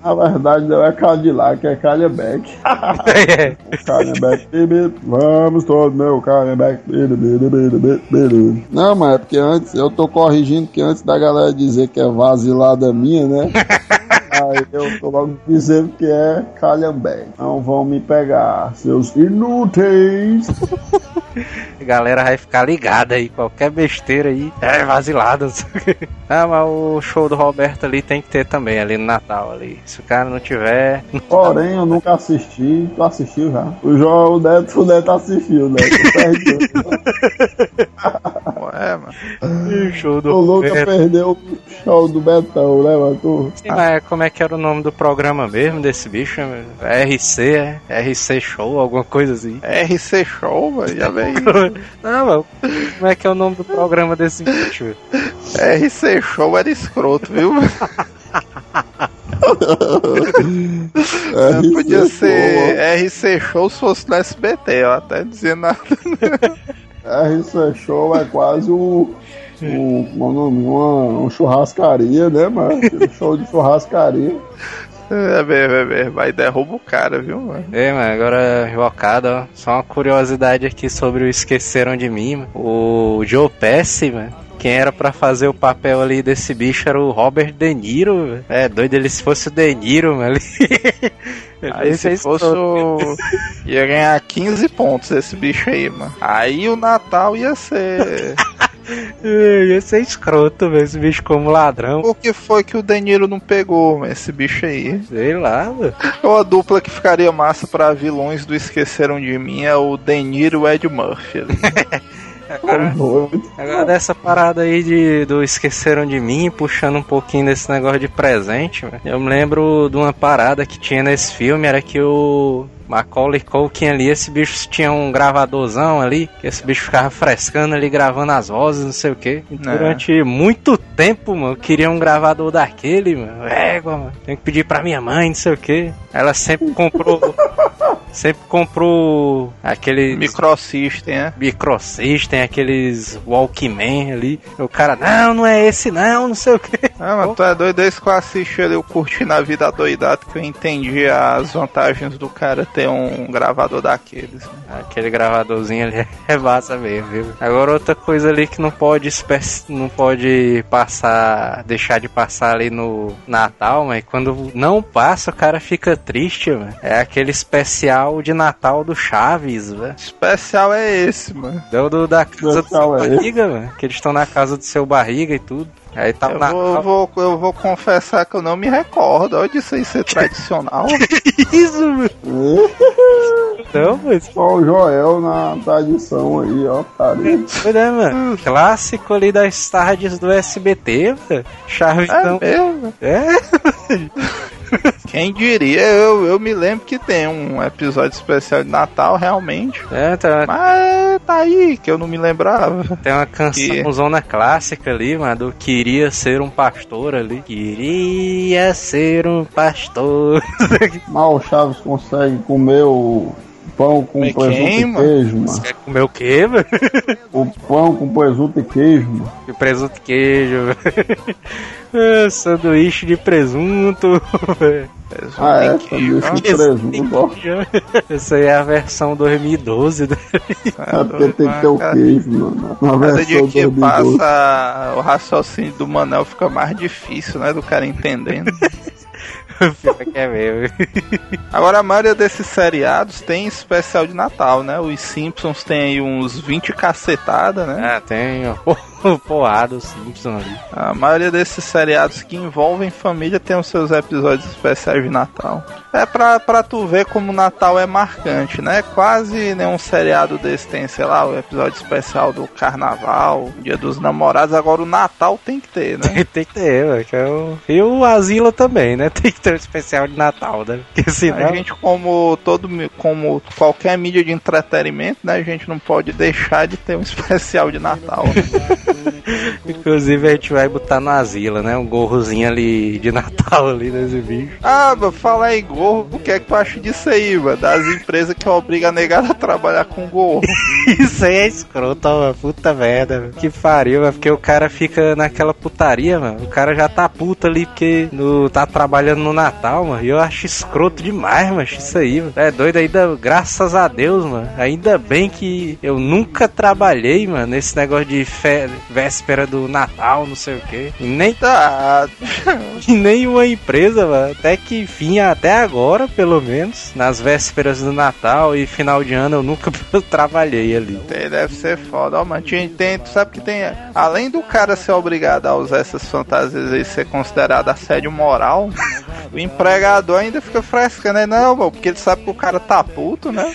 Na verdade, não é Cadillac, é Cadillac. é. Cadillac, bebê. Vamos todos, meu Cadillac, bebê, bebê, bebê, bebê. Não, mas é porque antes, eu tô corrigindo que antes da galera dizer que é vazilada minha, né? Aí eu tô logo dizendo que é Calhambeck. Não vão me pegar, seus inúteis. A galera vai ficar ligada aí, qualquer besteira aí, é vazilada. Ah, mas o show do Roberto ali tem que ter também, ali no Natal ali. Se o cara não tiver. Porém, eu nunca assisti. Tu assistiu já? O João, o Neto, o Neto assistiu, né? Ué, mano. O show do O Roberto. perdeu o show do Betão, né, mano? Tu- Sim, mas como é que era o nome do programa mesmo desse bicho? RC, é? RC Show, alguma coisa assim. RC Show, velho. Já veio. Não, mano, como é que é o nome do programa desse bicho? RC Show era escroto, viu? É, Podia ser RC Show se fosse no SBT, ó. Até dizer nada. Pô. RC Show é quase um. Um, como é o nome? uma, uma churrascaria, né, mano? Aquele show de churrascaria. É mesmo, é mesmo. Vai derruba o cara, viu, mano? É, mano, agora invocado, ó. Só uma curiosidade aqui sobre o Esqueceram de Mim, mano. O Joe Pesci, mano. Quem era pra fazer o papel ali desse bicho era o Robert De Niro. É, doido ele se fosse o De Niro, mano. Ele... Aí se fosse o... Ia ganhar 15 pontos esse bicho aí, mano. Aí o Natal ia ser... Ia ser escroto, velho, esse bicho como ladrão. Por que foi que o Deniro não pegou, mano, esse bicho aí? Sei lá, mano. Ou a dupla que ficaria massa pra vilões do Esqueceram de Mim é o Deniro e o Ed Murphy. Doido. Agora dessa parada aí de, do Esqueceram de Mim, puxando um pouquinho desse negócio de presente, eu me lembro de uma parada que tinha nesse filme, era que o Macaulay Culkin ali, esse bicho tinha um gravadorzão ali, que esse bicho ficava frescando ali, gravando as vozes, não sei o que. Durante muito tempo, mano, eu queria um gravador daquele, mano. Égua, mano. Tenho que pedir pra minha mãe, não sei o que. Ela sempre comprou... sempre comprou aquele... Microsystem, né? Microsystem, aqueles Walkman ali. O cara, não, não é esse não, não sei o que. Ah, mas tu é doido desde que eu assisti ali, eu curti na vida doidado que eu entendi as vantagens do cara ter um gravador daqueles. né? Aquele gravadorzinho ali é massa mesmo, viu? Agora outra coisa ali que não pode não pode passar, deixar de passar ali no Natal, mas quando não passa o cara fica triste, mano. É aquele especial de Natal do Chaves, velho. Especial é esse, mano. Do, do- da casa do seu é barriga, mano. Que eles estão na casa do seu barriga e tudo. Aí tá Eu Natal. vou, eu, vou, eu vou confessar que eu não me recordo. Olha disso aí ser tradicional. Isso, mano. Não, mas Só o Joel na tradição aí, ó, cara. Pois é, mano. Clássico ali das tardes do SBT, velho. Chaves É não. mesmo? É? Quem diria? Eu, eu me lembro que tem um episódio especial de Natal, realmente. É, tá, Mas tá aí, que eu não me lembrava. tem uma canção zona clássica ali, mano, do Queria Ser um Pastor ali. Queria ser um pastor. Mal o Chaves consegue comer o pão com Comer presunto quem, e é mano? queijo, mano. Quer comer o quê, mano? O pão com presunto e queijo, mano. De presunto e queijo, velho. É, sanduíche de presunto, velho. Ah, é, queijo, sanduíche de presunto, ó. Essa aí é a versão 2012 né? É porque tem que ter o queijo, mano. Na Cada dia versão que 2012. passa, o raciocínio do Manel fica mais difícil, né? Do cara entendendo. Fica que é. Agora, a maioria desses seriados tem especial de Natal, né? Os Simpsons tem aí uns 20 cacetadas, né? Ah, tem ó, porrada o Simpson ali. A maioria desses seriados que envolvem família tem os seus episódios especiais de Natal. É pra, pra tu ver como o Natal é marcante, né? Quase nenhum seriado desse tem, sei lá, o episódio especial do Carnaval, Dia dos Namorados. Agora o Natal tem que ter, né? Tem, tem que ter, velho. que é o- E o Asila também, né? Tem que ter um especial de Natal, né? Porque senão. A gente, como todo, como qualquer mídia de entretenimento, né? A gente não pode deixar de ter um especial de Natal. né? Inclusive a gente vai botar no asilo, né? Um gorrozinho ali de Natal ali nesse bicho. Ah, mano, falar em gorro, o que é que tu acha disso aí, mano? Das empresas que obrigam a negada a trabalhar com gorro. Isso aí é escroto, ó, mano. Puta merda, mano. Que pariu, mano. Porque o cara fica naquela putaria, mano. O cara já tá puto ali porque no, tá trabalhando no Natal, mano. E eu acho escroto demais, mano. Isso aí, mano. É doido ainda, graças a Deus, mano. Ainda bem que eu nunca trabalhei, mano, nesse negócio de fé, véspera do Natal, não sei o quê. E nem Tá. em nenhuma empresa, mano. Até que enfim, até agora, pelo menos, nas vésperas do Natal e final de ano, eu nunca trabalhei ali. Tem- Deve ser foda, ó, mano. Tem, tem- tu sabe que tem. Além do cara ser obrigado a usar essas fantasias e ser considerado assédio moral, o empregador ainda fica frescando, né? Não, mano, porque ele sabe que o cara tá puto, né?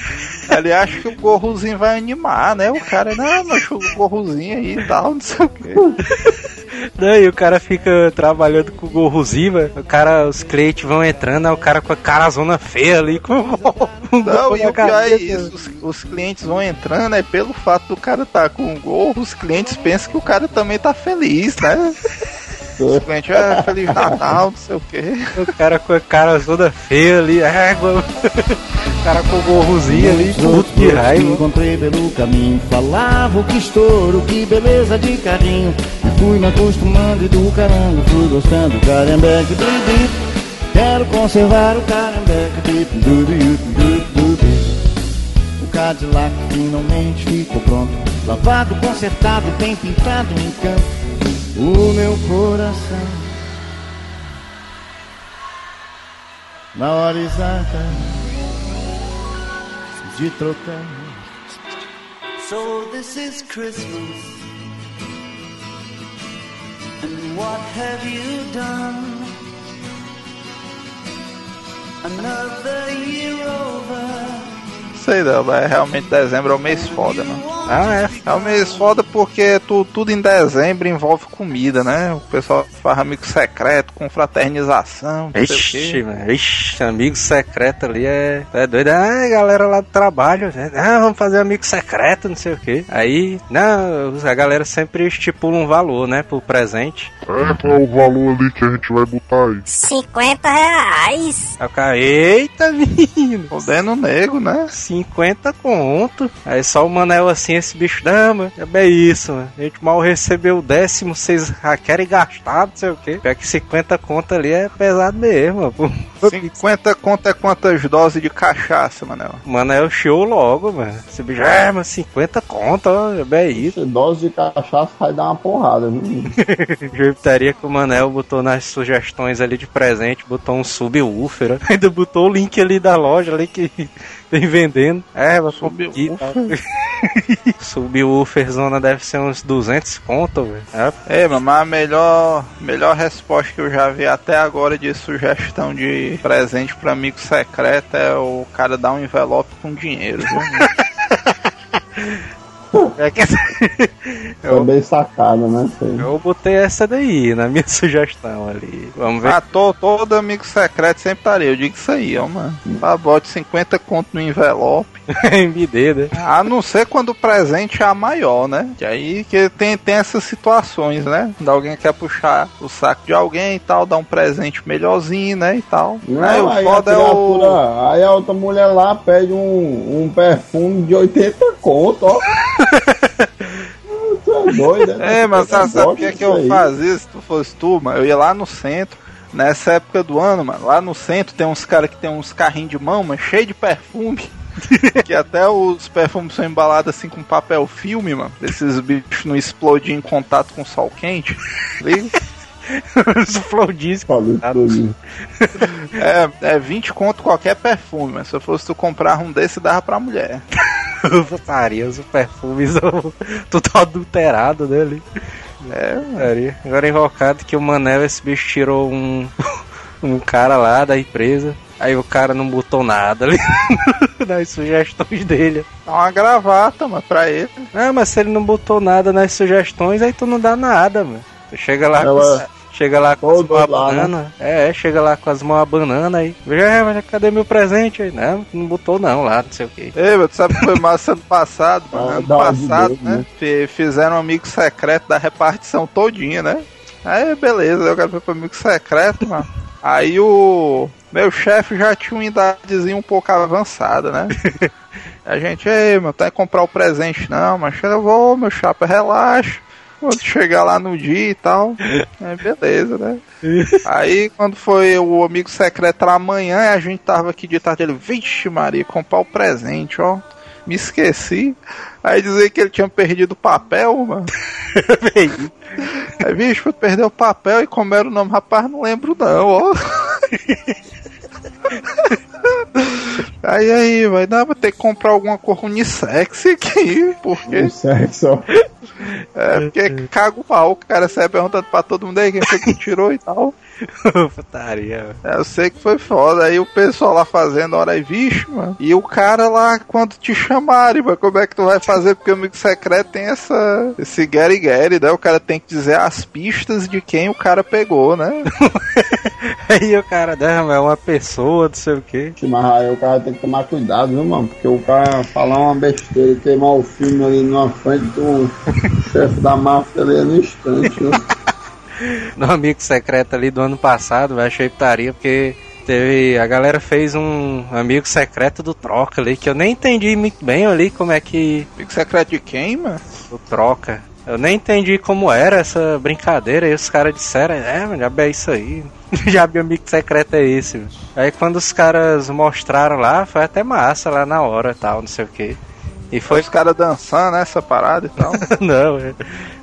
Ele acha que o gorrozinho vai animar, né? O cara, não, mas o gorrozinho aí e tal, não sei o quê. Não, e o cara fica trabalhando com o gorrozinho, mano. O cara, os clientes vão entrando, o cara com a cara zona feia ali, com o Não, e o pior é isso, os, os clientes vão entrando, é pelo fato do cara tá com o gorro, os clientes pensam que o cara também tá feliz, né? Clientes, é Feliz Natal, não sei o quê. O cara com a cara toda feia ali, égua. O cara com o gorrozinho ali, puto de que raiva. encontrei pelo caminho Falava que estouro, que beleza de carinho E fui me acostumando e do caramba Fui gostando do carambeque dip Quero conservar o carambeque dip do do dip O Cadillac finalmente ficou pronto Lavado, consertado, bem pintado, um encanto O meu coração Na hora exata de trocar So this is Christmas. And what have you done? Another year. Sei não, mas realmente dezembro é o mês foda, mano. Ah, é. É o mês foda porque tu, tudo em dezembro envolve comida, né? O pessoal faz amigo secreto, com fraternização, não Ixi, mano. Ixi, amigo secreto ali é. É doido. Ah, galera lá do trabalho, né? Ah, vamos fazer amigo secreto, não sei o quê. Aí, não, a galera sempre estipula um valor, né? Pro presente. É, qual é o valor ali que a gente vai botar aí? 50 reais. Aí o cara, eita, menino. Fudendo nego, né? 50 conto. Aí só o Manel assim, esse bicho, não, mano, é bem isso, mano. A gente mal recebeu o décimo, vocês já querem gastar, não sei o quê. Pior que 50 conto ali é pesado mesmo, mano. Pô, 50 conto é quantas doses de cachaça, Manel? O Manel show logo, mano. Esse bicho, é, mas 50 conto, ó, é bem isso. Dose de cachaça vai dar uma porrada, viu? Jupitaria que o Manel botou nas sugestões ali de presente, botou um subwoofer, ó. ainda botou o link ali da loja ali que tem vendendo. É, vai Subwoofer? Subwoofer zona deve ser uns 200 conto, velho. É, É, mas a melhor, melhor resposta que eu já vi até agora de sugestão de presente pra amigo secreto é o cara dar um envelope com dinheiro, viu? é que É bem sacada, né? aí. eu botei essa daí na minha sugestão ali. Vamos ver. ah, to, todo amigo secreto sempre estaria. Eu digo isso aí, ó, mano. Ah, bote 50 conto no envelope. MD, né? A não ser quando o presente é a maior, né? Que aí que tem, tem essas situações, né? Quando alguém quer puxar o saco de alguém e tal, dar um presente melhorzinho, né? E tal. Não, aí o aí, a foda é o. aí a outra mulher lá pede um, um perfume de 80 conto, ó. Você é doido, né? É, mas sabe, sabe que é que eu aí. fazia se tu fosse tu, mano? Eu ia lá no centro, nessa época do ano, mano. Lá no centro tem uns caras que tem uns carrinhos de mão, mano, cheio de perfume. que até os perfumes são embalados assim com papel filme, mano. pra Esses bichos não explodir em contato com o sol quente. Liga? Falei tudo. É, é 20 conto qualquer perfume, mas se eu fosse tu comprar um desse, dava pra mulher. Putaria, os perfumes tudo adulterado dele. É, Maria. Agora invocado que o Manel, esse bicho tirou um, um cara lá da empresa. Aí o cara não botou nada ali nas sugestões dele. Dá uma gravata, mano, pra ele. Ah, mas se ele não botou nada nas sugestões, aí tu não dá nada, mano. Tu chega lá, Ela- com, Chega lá com as Todo mãos lá, né? banana. É, chega lá com as mãos a banana aí. É, mas cadê meu presente aí? Não, não botou não lá, não sei o que. Ei, meu, tu sabe que foi massa ano passado, mano? Ah, ano de passado, Deus, né? né? fi- Fizeram um amigo secreto da repartição todinha, né? Aí, beleza, eu quero ver pro amigo secreto, mano. Aí o meu chefe já tinha uma idadezinha um pouco avançada, né? A gente, ei, meu, tá em comprar o presente não, mas eu vou, meu chapa, relaxa. Quando chegar lá no dia e tal, é beleza, né? Aí quando foi o amigo secreto lá amanhã, a gente tava aqui de tarde, ele, vixe Maria, comprar o presente, ó. Me esqueci. Aí dizer que ele tinha perdido o papel, mano. Aí, bicho, perdeu o papel e como era o nome, rapaz, não lembro não, ó. Aí aí, vai dar pra ter que comprar alguma cor unissex aqui, porque Um sexo. é porque caga o pau, o cara sai perguntando pra todo mundo aí quem foi que tirou e tal. Putaria. É, eu sei que foi foda. Aí o pessoal lá fazendo hora e vixe, mano. E o cara lá, quando te chamarem, mano, como é que tu vai fazer? Porque o amigo secreto tem essa. Esse Gary Gary, né? O cara tem que dizer as pistas de quem o cara pegou, né? Aí o cara, né, é uma pessoa, não sei o que. Mas aí o cara tem que tomar cuidado, viu, mano? Porque o cara falar uma besteira e queimar o filme ali na frente do chefe da máfia ali é no instante, viu? No amigo secreto ali do ano passado, vai achei putaria, porque teve. A galera fez um amigo secreto do troca ali, que eu nem entendi muito bem ali como é que. Amigo secreto de quem, mano? O troca. Eu nem entendi como era essa brincadeira, aí os caras disseram, é, mas já é isso aí. já o amigo secreto é esse. mano. Aí quando os caras mostraram lá, foi até massa lá na hora e tal, não sei o que. E Foi os caras dançando? Essa parada e tal. não, é.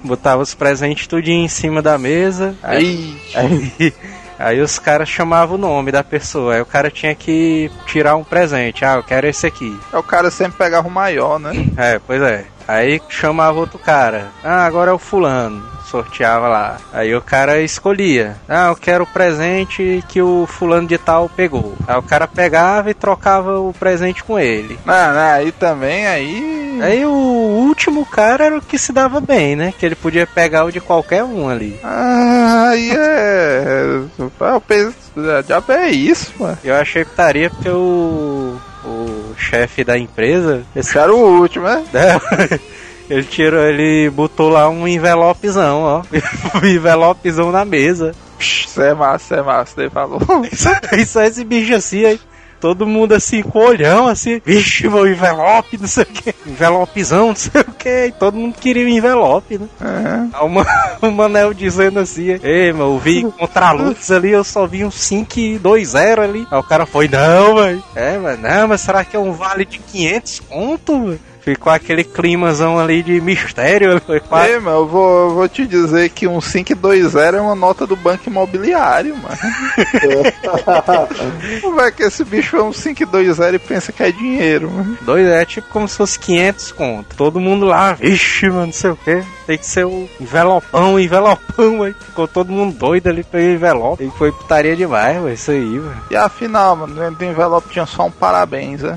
botava os presentes tudinho em cima da mesa. Aí, Aí, aí, aí os caras chamavam o nome da pessoa. Aí o cara tinha que tirar um presente. Ah, eu quero esse aqui. é o cara sempre pegava o maior, né? É, pois é. Aí chamava outro cara. Ah, agora é o fulano. Sorteava lá. Aí o cara escolhia. Ah, eu quero o presente que o fulano de tal pegou. Aí o cara pegava e trocava o presente com ele. Não, não, aí também, aí. Aí o último cara era o que se dava bem, né? Que ele podia pegar o de qualquer um ali. Ah, aí é. Eu penso, já é isso, mano. Eu achei putaria porque o. Chefe da empresa. Esse era o último, né? né, Ele tirou, ele botou lá um envelopezão, ó. um envelopezão na mesa. Isso é massa, isso é massa, daí falou. E só esse bicho assim, aí. Todo mundo assim, com o olhão, assim, vixe, meu envelope, não sei o que, envelopezão, não sei o que, todo mundo queria o envelope, né? É. Aí o, Ma- o Manel dizendo assim, ei, meu, eu vi contra luz ali, eu só vi um 5 e 2 0 ali. Aí o cara foi, não, velho. É, mas não, mas será que é um vale de 500 conto, velho? Ficou aquele climazão ali de mistério, foi quase... Ei, meu, eu vou, eu vou te dizer que um 520 é uma nota do banco imobiliário, mano. Como é que esse bicho é um 520 e pensa que é dinheiro, mano? Dois é tipo como se fosse 500 conto. Todo mundo lá, vixe, mano, não sei o que. Tem que ser o envelopão, envelopão, aí. Ficou todo mundo doido ali pelo envelope. E foi putaria demais, velho, isso aí, velho. E afinal, mano, dentro do envelope tinha só um parabéns, né?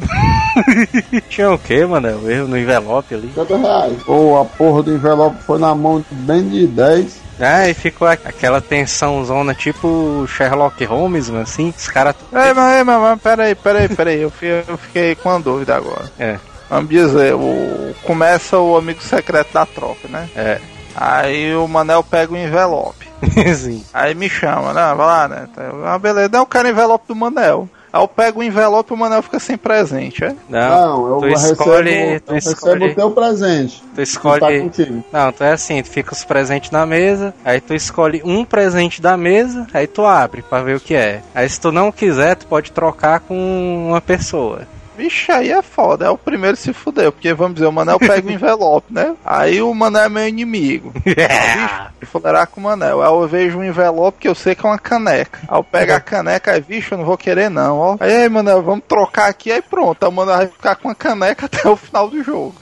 Tinha o que, mano? O no envelope ali. 50 reais. Ou a porra do envelope foi na mão bem de 10. Ah, e ficou a- aquela tensão zona tipo Sherlock Holmes, mano, assim. Os caras. Ei, mas, ei, mas, mas peraí, peraí, peraí, eu, fi- eu fiquei com uma dúvida agora. É, Vamos dizer, o, começa o amigo secreto da troca, né? é. Aí o Manel pega o envelope. Sim. Aí me chama, né? Vai lá, né? Ah, beleza. Não, eu quero o envelope do Manel. Aí eu pego o envelope e o Manel fica sem presente, é? Não, Não, eu tu recebo, escolhe. Tu eu recebo escolhe. o teu presente. Tu Que tá escolhe. contigo. Não, tu é assim, tu fica os presentes na mesa, aí tu escolhe um presente da mesa, aí tu abre pra ver o que é. Aí se tu não quiser, tu pode trocar com uma pessoa. Vixe, aí é foda. É o primeiro se fudeu. Porque, vamos dizer, o Manel pega o envelope, né? Aí o Manel é meu inimigo. Vixe, fuleirar com o Manel. Aí eu vejo um envelope que eu sei que é uma caneca. Aí eu pego a caneca, aí, vixe, eu não vou querer não, ó. Aí, aí, Manel, vamos trocar aqui, aí pronto. Aí o Manel vai ficar com a caneca até o final do jogo.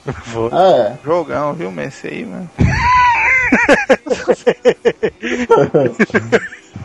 É. Jogão, viu, Messi aí, mano?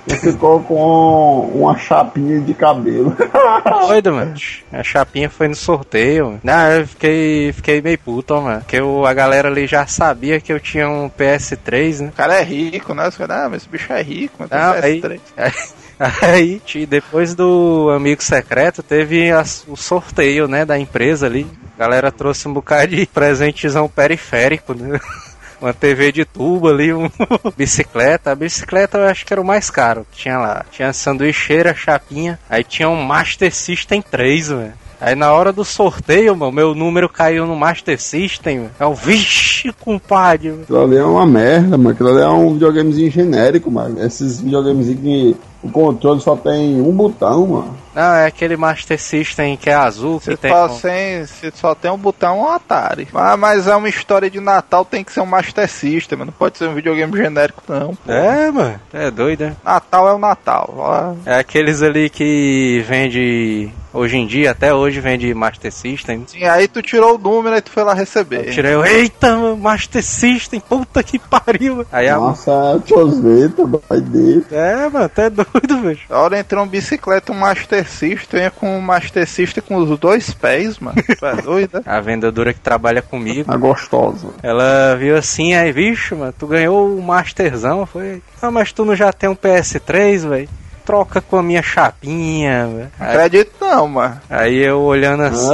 E ficou com uma chapinha de cabelo. Doido, mano. A chapinha foi no sorteio. mano. Não, eu fiquei, fiquei meio puto, ó, mano. Porque eu- a galera ali já sabia que eu tinha um PS3, né? O cara é rico, né? Os caras, ah, mas esse bicho é rico, mas tem Não, aí- PS3. Aí, ti- depois do Amigo Secreto, teve as- o sorteio, né, da empresa ali. A galera trouxe um bocado de presentezão periférico, né? Uma TV de tubo ali, um bicicleta. A bicicleta eu acho que era o mais caro que tinha lá. Tinha sanduicheira, chapinha. Aí tinha um Master System 3, velho. Aí na hora do sorteio, mano, meu número caiu no Master System. É o vixe, compadre. Aquilo ali é uma merda, mano. Aquilo ali é um videogamezinho genérico, mano. Esses videogamezinhos que o controle só tem um botão, mano. Não, é aquele Master System que é azul, que Se tem. só, sem, se só tem um botão, é um Atari. Ah, mas é uma história de Natal, tem que ser um Master System, não pode ser um videogame genérico, não. pô. É, mano, é doido, né? Natal é o Natal. ó. É aqueles ali que vende hoje em dia, até hoje vende Master System. Sim, aí tu tirou o número e tu foi lá receber. Tirei o, eita, mano, Master System, puta que pariu. Aí a Nossa, é choseta, vai dele. É, mano, até doido, velho. A hora entrou um bicicleta, um Master System, ia com um Master System com os dois pés, mano. Tu é doido, né? A vendedora que trabalha comigo, A gostosa. ela viu assim, aí, bicho, mano, tu ganhou o Masterzão, foi. Ah, mas tu não já tem um PS3, velho? Troca com a minha chapinha, velho. Aí, Acredito não, mano. aí eu olhando assim.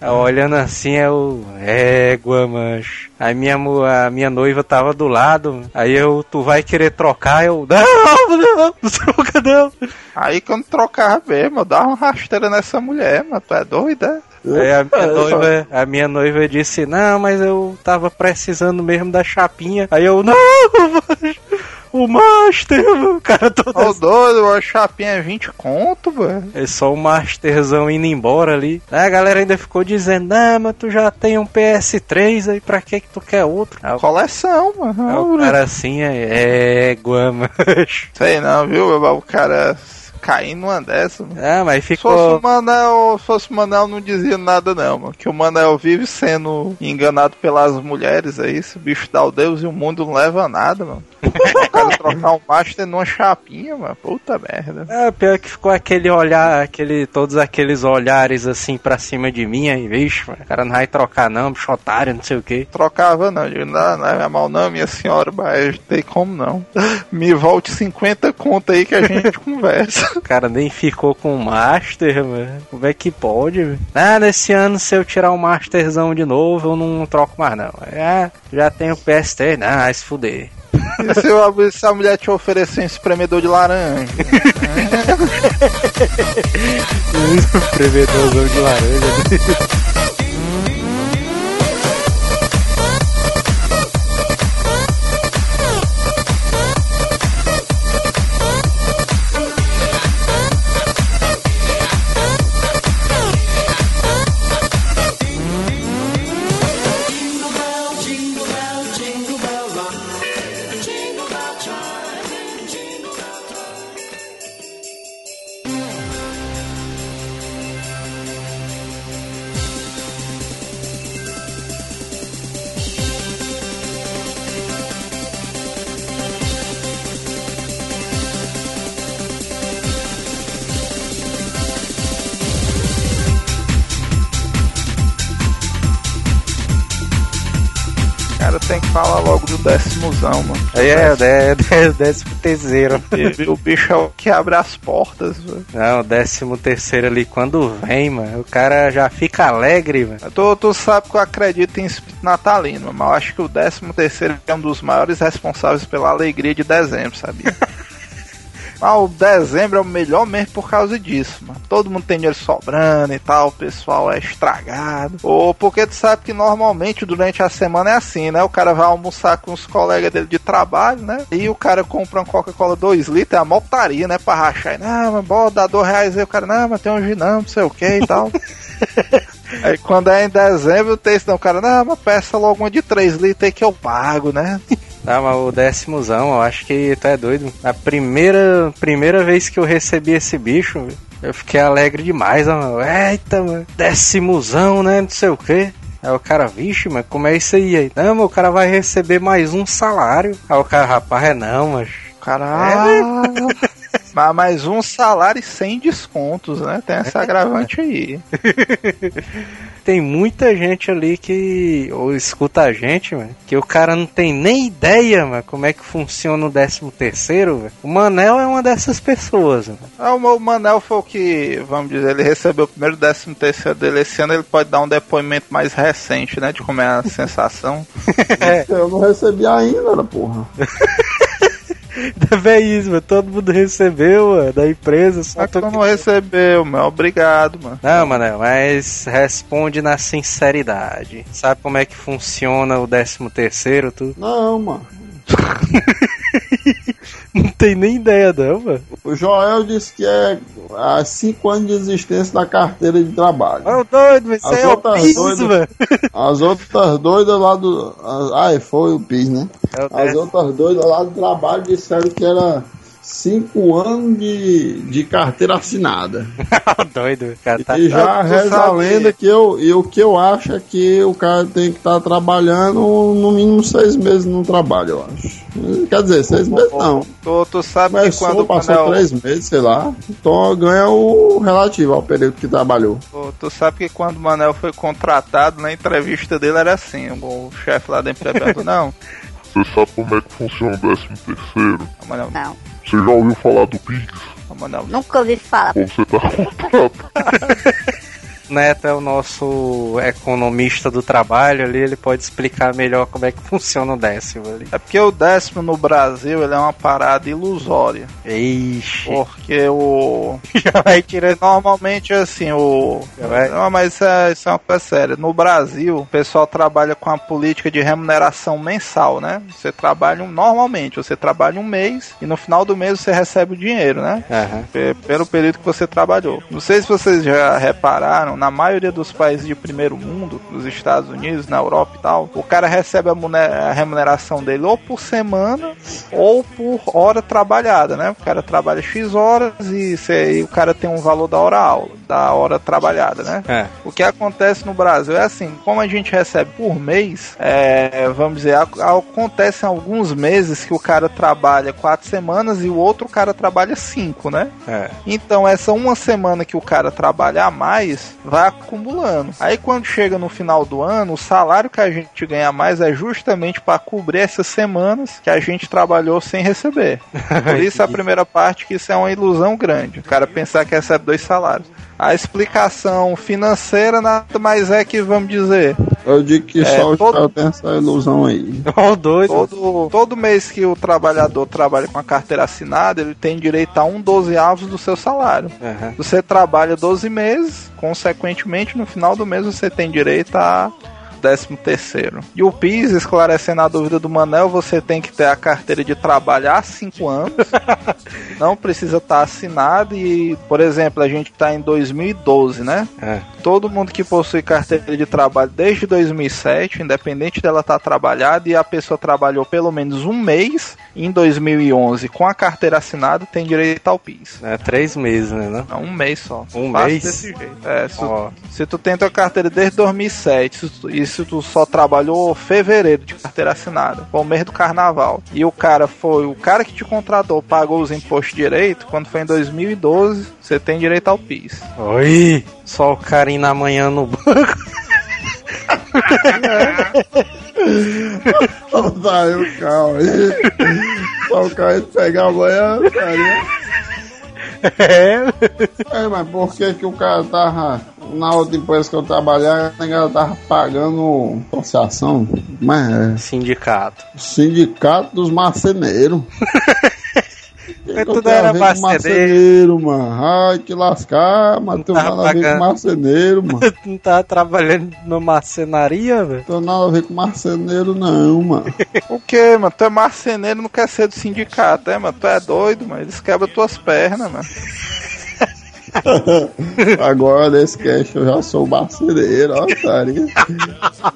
Eu olhando assim, eu. Égua, mancho. Aí minha, a minha noiva tava do lado. Aí eu, tu vai querer trocar? Eu. Não, não, não troca não. Aí quando trocava mesmo, eu dava uma rasteira nessa mulher, mano. Tu é doido, é? Aí a minha, noiva, a minha noiva disse: Não, mas eu tava precisando mesmo da chapinha. Aí eu, não, mancho, o Master, mano. o cara todo. Ô doido, a chapinha é 20 conto, mano. É só o Masterzão indo embora ali. Aí a galera ainda ficou dizendo: Não, mas tu já tem um PS3 aí, pra que que tu quer outro? Aí Coleção, Aí mano. o cara assim é égua, macho. Sei não, viu? O cara caindo numa dessa, mano. Ah, mas Se fosse ficou. o Manel, se fosse o Manel não dizia nada não, mano. Que o Manel vive sendo enganado pelas mulheres aí, esse bicho dá o Deus e o mundo não leva a nada, mano. o cara trocar um master numa chapinha, mano. Puta merda. É, pior que ficou aquele olhar, aquele, todos aqueles olhares assim pra cima de mim, aí, vixe, mano, o cara não vai trocar não, bicho otário, não sei o que. Trocava não, digo, não, não é mal não, minha senhora, mas não tem como não. Me volte 50 conto aí que a gente conversa. O cara nem ficou com o Master, mano. Como é que pode, velho? Ah, nesse ano se eu tirar o Masterzão de novo, eu não troco mais não. Ah, já tenho PS3, não, vai se fuder. E se, a- se a mulher te oferecer um espremedor de laranja? Prevedorzão de laranja. Décimozão, mano. Aí é, é, é, décimo terceiro. O bicho é o que abre as portas, velho. Não, o décimo terceiro ali, quando vem, mano, o cara já fica alegre, mano. Tu, tu sabe que eu acredito em espírito natalino, mas eu acho que o décimo terceiro é um dos maiores responsáveis pela alegria de dezembro, sabia? Ah, o dezembro é o melhor mês por causa disso, mano. Todo mundo tem dinheiro sobrando e tal, o pessoal é estragado. Ou porque tu sabe que normalmente durante a semana é assim, né? O cara vai almoçar com os colegas dele de trabalho, né? E o cara compra uma Coca-Cola 2 litros, é a maltaria, né? Pra rachar. Não, mas bora dar 2 reais aí. O cara, não, mas tem um ginão, não sei o que e tal. Aí quando é em dezembro, tem isso, não, o cara, não, mas peça logo uma de 3 litros aí que eu pago, né? Tá, mas o décimozão, eu acho que tu é doido. A primeira, primeira vez que eu recebi esse bicho, eu fiquei alegre demais, ó, mano. Eita, mano, décimozão, né? Não sei o que. Aí o cara, vixe, mas como é isso aí? aí? Não, o cara vai receber mais um salário. Aí o cara, rapaz, é não, mas. Caralho. Mas mais um salário sem descontos, né? Tem essa agravante aí. Tem muita gente ali que ou escuta a gente, mano, que o cara não tem nem ideia, mano, como é que funciona o 13 terceiro, velho. O Manel é uma dessas pessoas, mano. Ah, o meu Manel foi o que, vamos dizer, ele recebeu o primeiro décimo terceiro dele esse ano, ele pode dar um depoimento mais recente, né? De como é a sensação. Eu não recebi ainda, né, porra. Deve é isso, mano. Todo mundo recebeu, mano, da empresa. Só tô... tu não recebeu, meu. Obrigado, mano. Não, Manel, mas responde na sinceridade. Sabe como é que funciona o 13 terceiro, tu? Não, mano. Não tem nem ideia, mano. O Joel disse que é há cinco anos de existência da carteira de trabalho. Ô, doido, isso As é o outras piso, doidas- mano. As outras doidas lá do. Ah, foi o PIS, né? É o As outras doidas lá do trabalho disseram que era cinco anos de, de carteira assinada. Doido, cara. Tá... E já reza a lenda que eu, e o que eu acho é que o cara tem que estar trabalhando no mínimo seis meses no trabalho, eu acho. Quer dizer, seis meses não. Tu, tu sabe que Começou, quando o passou Manel, três meses, sei lá. Então ganha o relativo ao período que trabalhou. tu, tu sabe que quando o Manel foi contratado, na entrevista dele era assim, o chefe lá da empresa não, Você sabe como é que funciona o 13 terceiro? o Manel, Não, Você já ouviu falar do PIX? o Manel, nunca ouvi falar. Ou você tá contratado? Neto é o nosso economista do trabalho ali, ele pode explicar melhor como é que funciona o décimo ali. É porque o décimo no Brasil ele é uma parada ilusória. Ixi, Porque o. já vai tirando. Normalmente assim, o. Não, mas isso é, isso é uma coisa séria. No Brasil, o pessoal trabalha com a política de remuneração mensal, né? Você trabalha um, normalmente, você trabalha um mês e no final do mês você recebe o dinheiro, né? Pe- Pelo período que você trabalhou. Não sei se vocês já repararam, na maioria dos países de primeiro mundo, nos Estados Unidos, na Europa e tal, o cara recebe a, mune- a remuneração dele ou por semana ou por hora trabalhada, né? O cara trabalha X horas e, e o cara tem um valor da hora aula, da hora trabalhada, né? É. O que acontece no Brasil é assim, como a gente recebe por mês, é, vamos dizer, ac- acontecem alguns meses que o cara trabalha quatro semanas e o outro cara trabalha cinco, né? É. Então essa uma semana que o cara trabalha a mais vai acumulando. Aí quando chega no final do ano, o salário que a gente ganha mais é justamente para cobrir essas semanas que a gente trabalhou sem receber. Por isso a primeira parte que isso é uma ilusão grande. O cara pensar que recebe dois salários. A explicação financeira nada mais é que, vamos dizer, Eu digo que É, só o todo- Joel tem essa ilusão aí. Ô, doido. todo, todo mês que o trabalhador trabalha com a carteira assinada, ele tem direito a um dozeavos do seu salário. Aham. Você trabalha 12 meses, consequentemente, no final do mês você tem direito a 13 terceiro. E o PIS, esclarecendo a dúvida do Manel, você tem que ter a carteira de trabalho há 5 anos. não precisa estar assinado e, por exemplo, a gente está em 2012, né? É. Todo mundo que possui carteira de trabalho desde 2007, independente dela estar trabalhada e a pessoa trabalhou pelo menos um mês em 2011 com a carteira assinada, tem direito ao PIS. É três meses, né? Não? Não, um mês só. Um Fácil mês? desse jeito. É, se, Ó. se tu tem tua carteira desde 2007 se tu- e se tu só trabalhou fevereiro de carteira assinada, foi o mês do carnaval, e o cara foi, o cara que te contratou pagou os impostos direito, quando foi em 2012, você tem direito ao PIS. Oi! Só o cara indo amanhã no banco. Aí o carro aí. Só o cara pegar amanhã, cara. É. É, mas por que que o cara tava. Na outra empresa que eu trabalhava, cara tava pagando associação, mas é, Sindicato. sindicato dos marceneiros. Que tu não a era ver com marceneiro. marceneiro, mano. Ai, que lascar, mas tem tava nada a ver com marceneiro, mano. Tu não tava trabalhando numa marcenaria, velho? Tem nada a ver com marceneiro, não, mano. O que, mano? Tu é marceneiro, não quer ser do sindicato, é, mano? Tu é doido, mano? Eles quebram tuas pernas, mano. Agora nesse cast eu já sou marceneiro, ó, taria.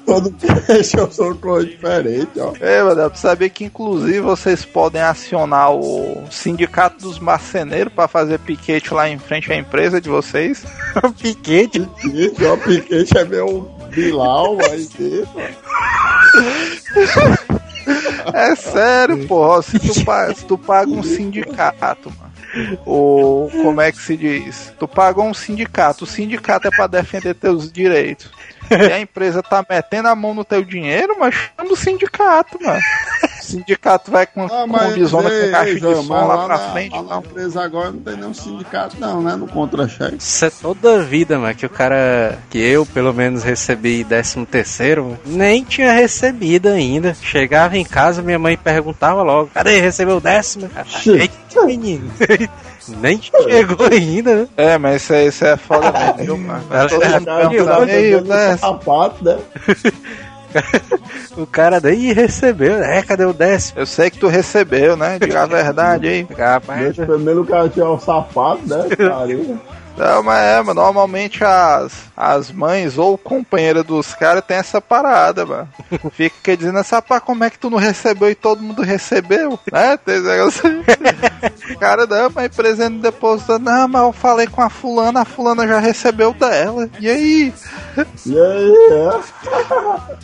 Todo cast eu sou cor diferente, ó. É, mano, tu sabia que inclusive vocês podem acionar o sindicato dos marceneiros pra fazer piquete lá em frente à empresa de vocês? Piquete. Piquete, ó, piquete é meu Bilal aí dentro. É sério, porra. Se tu, paga, se tu paga um sindicato, mano. Ou como é que se diz? Tu pagou um sindicato. O sindicato é pra defender teus direitos. E a empresa tá metendo a mão no teu dinheiro, mas chama o sindicato, mano. O sindicato vai com, Ah, com bisona ei, com caixa ei, de João, som mas lá pra na- frente. lá na Não. empresa agora não tem nenhum sindicato, não, né? No contra-cheque. Isso é toda a vida, mano, que o cara, que eu pelo menos recebi 13 terceiro, mano, nem tinha recebido ainda. Chegava em casa, minha mãe perguntava logo, cadê, recebeu o décimo? Eita, menino, nem chegou ainda, né? É, mas isso é, isso é foda mesmo, viu, mano? Ela- Todo mundo ela- perguntando, "Ei, o décimo?" né? O cara daí recebeu, é, cadê o décimo? Eu sei que tu recebeu, né? Diga a verdade aí. Rapaz, Deixa primeiro o cara tirar o sapato, né? Carinha. Não, mas é, mano, normalmente as, as mães ou companheira dos caras tem essa parada, mano. Fica dizendo essa pá, como é que tu não recebeu e todo mundo recebeu? Né? Tem esse negócio aí. O cara, não, mas a empresa não mas eu falei com a fulana, a fulana já recebeu dela. E aí? E aí, é?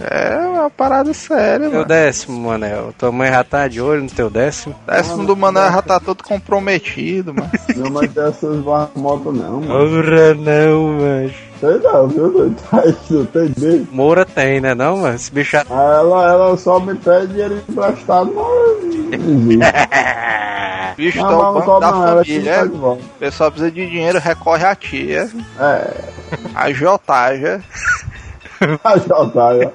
É uma parada séria, teu mano. décimo, Manel. Tua mãe já tá de olho no teu décimo. Décimo do Manuel já tá todo comprometido, mano. Não, mas tem essas motos não, mano. Não, mano. Sei não, viu? Tá isso, não tem dele. Moura tem, né não, mano? Esse bicho já... Ela, ela só me pede dinheiro emprestado, mas. Bicho, Não, tá o mas não banco da não, família. de volta. O pessoal precisa de dinheiro, recorre a tia. É, A Jotagem. a jantagem,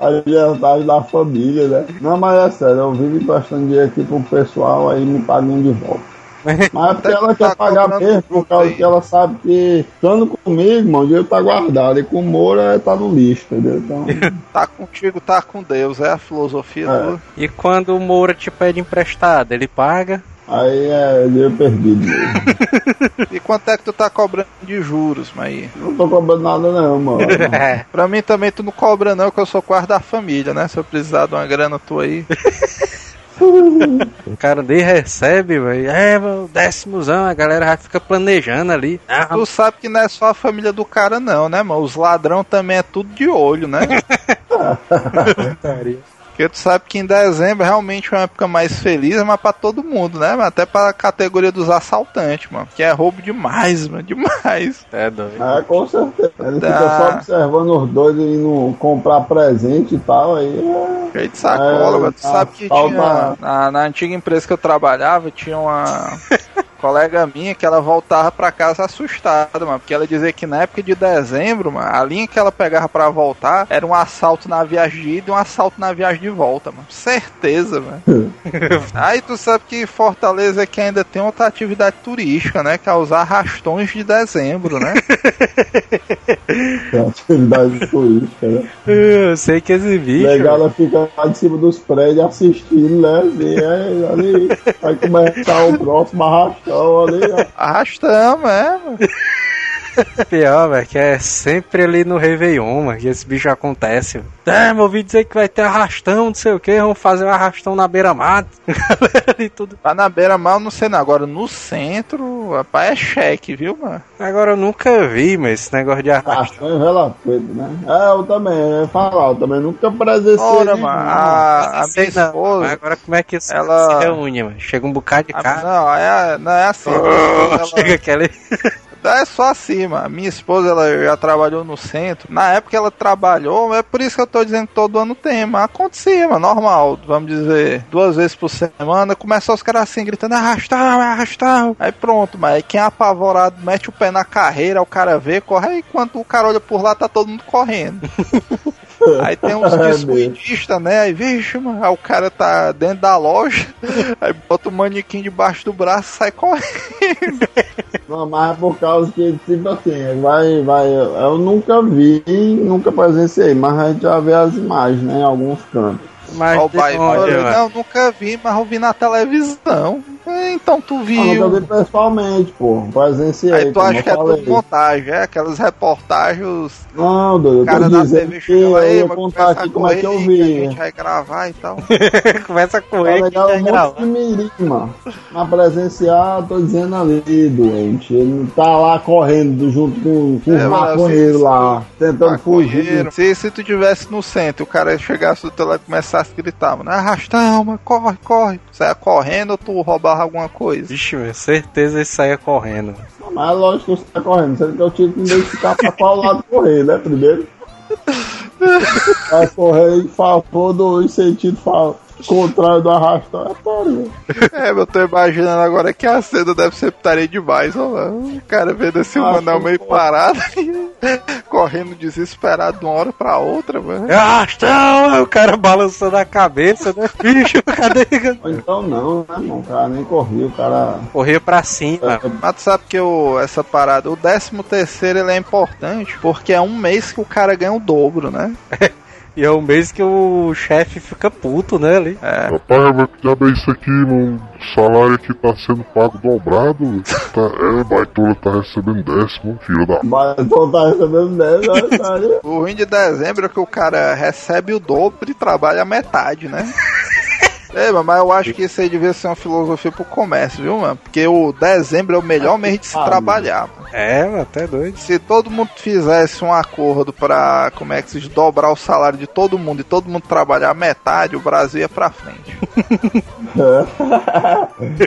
a jantagem da família, né? Não, mas é sério, eu vivo emprestando dinheiro aqui pro pessoal, aí me pagam de volta. Mas é porque ela Tá quer pagar cobrando mesmo, por causa aí. que ela sabe que estando comigo, mano, o dinheiro tá guardado. E com o Moura tá no lixo, entendeu? Então, Tá contigo, tá com Deus, é a filosofia É. do. E quando o Moura te pede emprestado, ele paga? aí é dinheiro perdido mesmo. E quanto é que tu tá cobrando de juros, Maí? Não tô cobrando nada não, mano. É. Pra mim também tu não cobra não, que eu sou quarto da família, né? Se eu precisar de uma grana tua aí. O cara nem recebe, velho. É, mano, décimozão, a galera já fica planejando ali. Ah, Tu sabe que não é só a família do cara não, né, mano? Os ladrão também é tudo de olho, né? Porque tu sabe que em dezembro realmente é uma época mais feliz, mas pra todo mundo, né? Até pra categoria dos assaltantes, mano. Que é roubo demais, mano. Demais. é doido. É, com certeza. Ele Tá. fica só observando os dois indo comprar presente e tal, aí é... Cheio de sacola, É, mano. Tu tá, sabe que falta- tinha. Na, na antiga empresa que eu trabalhava, tinha uma colega minha que ela voltava pra casa assustada, mano. Porque ela dizia que na época de dezembro, mano, a linha que ela pegava pra voltar era um assalto na viagem de ida e um assalto na viagem de volta, mano. Certeza, mano. Aí tu sabe que Fortaleza aqui ainda tem outra atividade turística, né? Que é os arrastões de dezembro, né? é atividade turística, né? Eu sei que esse bicho. Legal, ela fica lá de cima dos prédios assistindo, né? E aí, ali, vai começar o próximo arrastão ali, ó. Arrastamos, é. Pior, velho, que é sempre ali no Réveillon, mano, que esse bicho acontece. É, mas ouvi dizer que vai ter arrastão, não sei o que, vamos fazer um arrastão na beira-mar. Galera ali tudo. Lá na beira mal, não sei não. Agora no centro, rapaz, é cheque, viu, mano? Agora eu nunca vi, mas esse negócio de arrastão. Arrastão Vela Preta, né? É, eu também, eu ia falar, eu também nunca presenciei. Ora, mano, a, a minha esposa. agora como é que isso ela- se reúne, mano? Chega um bocado de a- cara. não, é, não é assim. ela- Chega aquele. É só assim, mano. Minha esposa, ela já trabalhou no centro. Na época ela trabalhou, é por isso que eu tô dizendo que todo ano tem, mas acontecia, mano, normal. Vamos dizer, duas vezes por semana. Começou os caras assim, gritando, arrastar, arrastar. Aí pronto, mas quem é apavorado mete o pé na carreira, o cara vê, corre, aí enquanto o cara olha por lá, tá todo mundo correndo. Aí tem uns descuidistas, né? Aí, vixe, mano, aí o cara tá dentro da loja, aí bota o manequim debaixo do braço e sai correndo. Não, mas é por causa que, tipo assim, vai, vai. Eu nunca vi, nunca presenciei, mas a gente já vê as imagens, né? Em alguns cantos. Mas Ó, o de pai, mano? não, nunca vi, mas eu vi na televisão. Então tu Eu nunca vi viu. pessoalmente, pô. Presenciei. Aí tu acha eu que é falei. tudo montagem, é? Aquelas reportagens. Não, doido, eu cara tô da dizendo TV que eu lá, aí, vai contar começar aqui a como é que eu vi. a gente vai gravar e tal. Começa a Tá correr que legal já um monte grava. de mirim, mano. Na presenciar, tô dizendo ali, doente. Ele não tá lá correndo junto com, com É, os maconheiros lá, tentando fugir. Se, se tu tivesse no centro, o cara chegasse do teu lado e começasse a gritar, mano, arrastão, mano, corre, corre. Saia correndo ou tu roubava alguma coisa? Vixe, meu, certeza ele saia correndo. Mas é lógico que você tá correndo, sendo que eu tinha que me identificar pra qual lado correr, né? Primeiro. Vai correr em favor do sentido contrário do arrastão. É pariu. É, eu tô imaginando agora que a cena deve ser putaria demais, ó. O cara vendo esse Ah, Manel meio pô. parado, correndo desesperado de uma hora pra outra, mano. Arrastão! O cara balançando a cabeça, né? Bicho, cadê? Então não, né, irmão? O cara nem corria, o cara. Corria pra cima. Mas tu sabe que o, essa parada, o 13 terceiro ele é importante porque é um mês que o cara ganha o dobro, né? E é o mês que o chefe fica puto, né, ali. É. Rapaz, mas que diabo é isso aqui, mano? O salário aqui tá sendo pago dobrado. Tá, é, baitola tá recebendo décimo, filho da. Então tá recebendo 10, né, cara? O ruim de dezembro é que o cara recebe o dobro e trabalha a metade, né? É, mas eu acho que isso aí devia ser uma filosofia pro comércio, viu, mano? Porque o dezembro é o melhor mês de se Ah, trabalhar, mano. É, mano, até doido. Se todo mundo fizesse um acordo pra, como é que se dobrar o salário de todo mundo e todo mundo trabalhar a metade, o Brasil ia pra frente.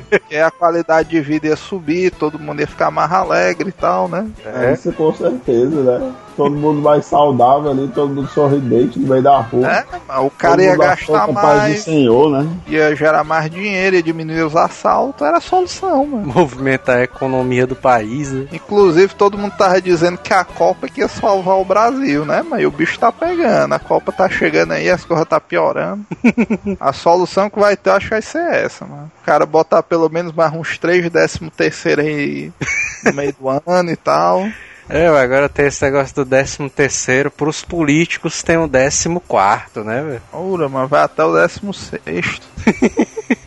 Porque a qualidade de vida ia subir, todo mundo ia ficar mais alegre e tal, né? É. Isso com certeza, né? Todo mundo mais saudável ali, todo mundo sorridente no meio da rua. É, o cara ia gastar mais, Senhor, né? ia gerar mais dinheiro, ia diminuir os assaltos, era a solução, mano. Movimentar a economia do país, né? Inclusive, todo mundo tava dizendo que a Copa que ia salvar o Brasil, né? Mas o bicho tá pegando, a Copa tá chegando aí, as coisas tá piorando. a solução que vai ter, eu acho que vai ser essa, mano. O cara botar pelo menos mais uns 3 décimo terceiro aí no meio do ano e tal. É, agora tem esse negócio do 13 terceiro. Pros políticos tem o 14 quarto, né, velho? Ora, mas vai até o décimo sexto.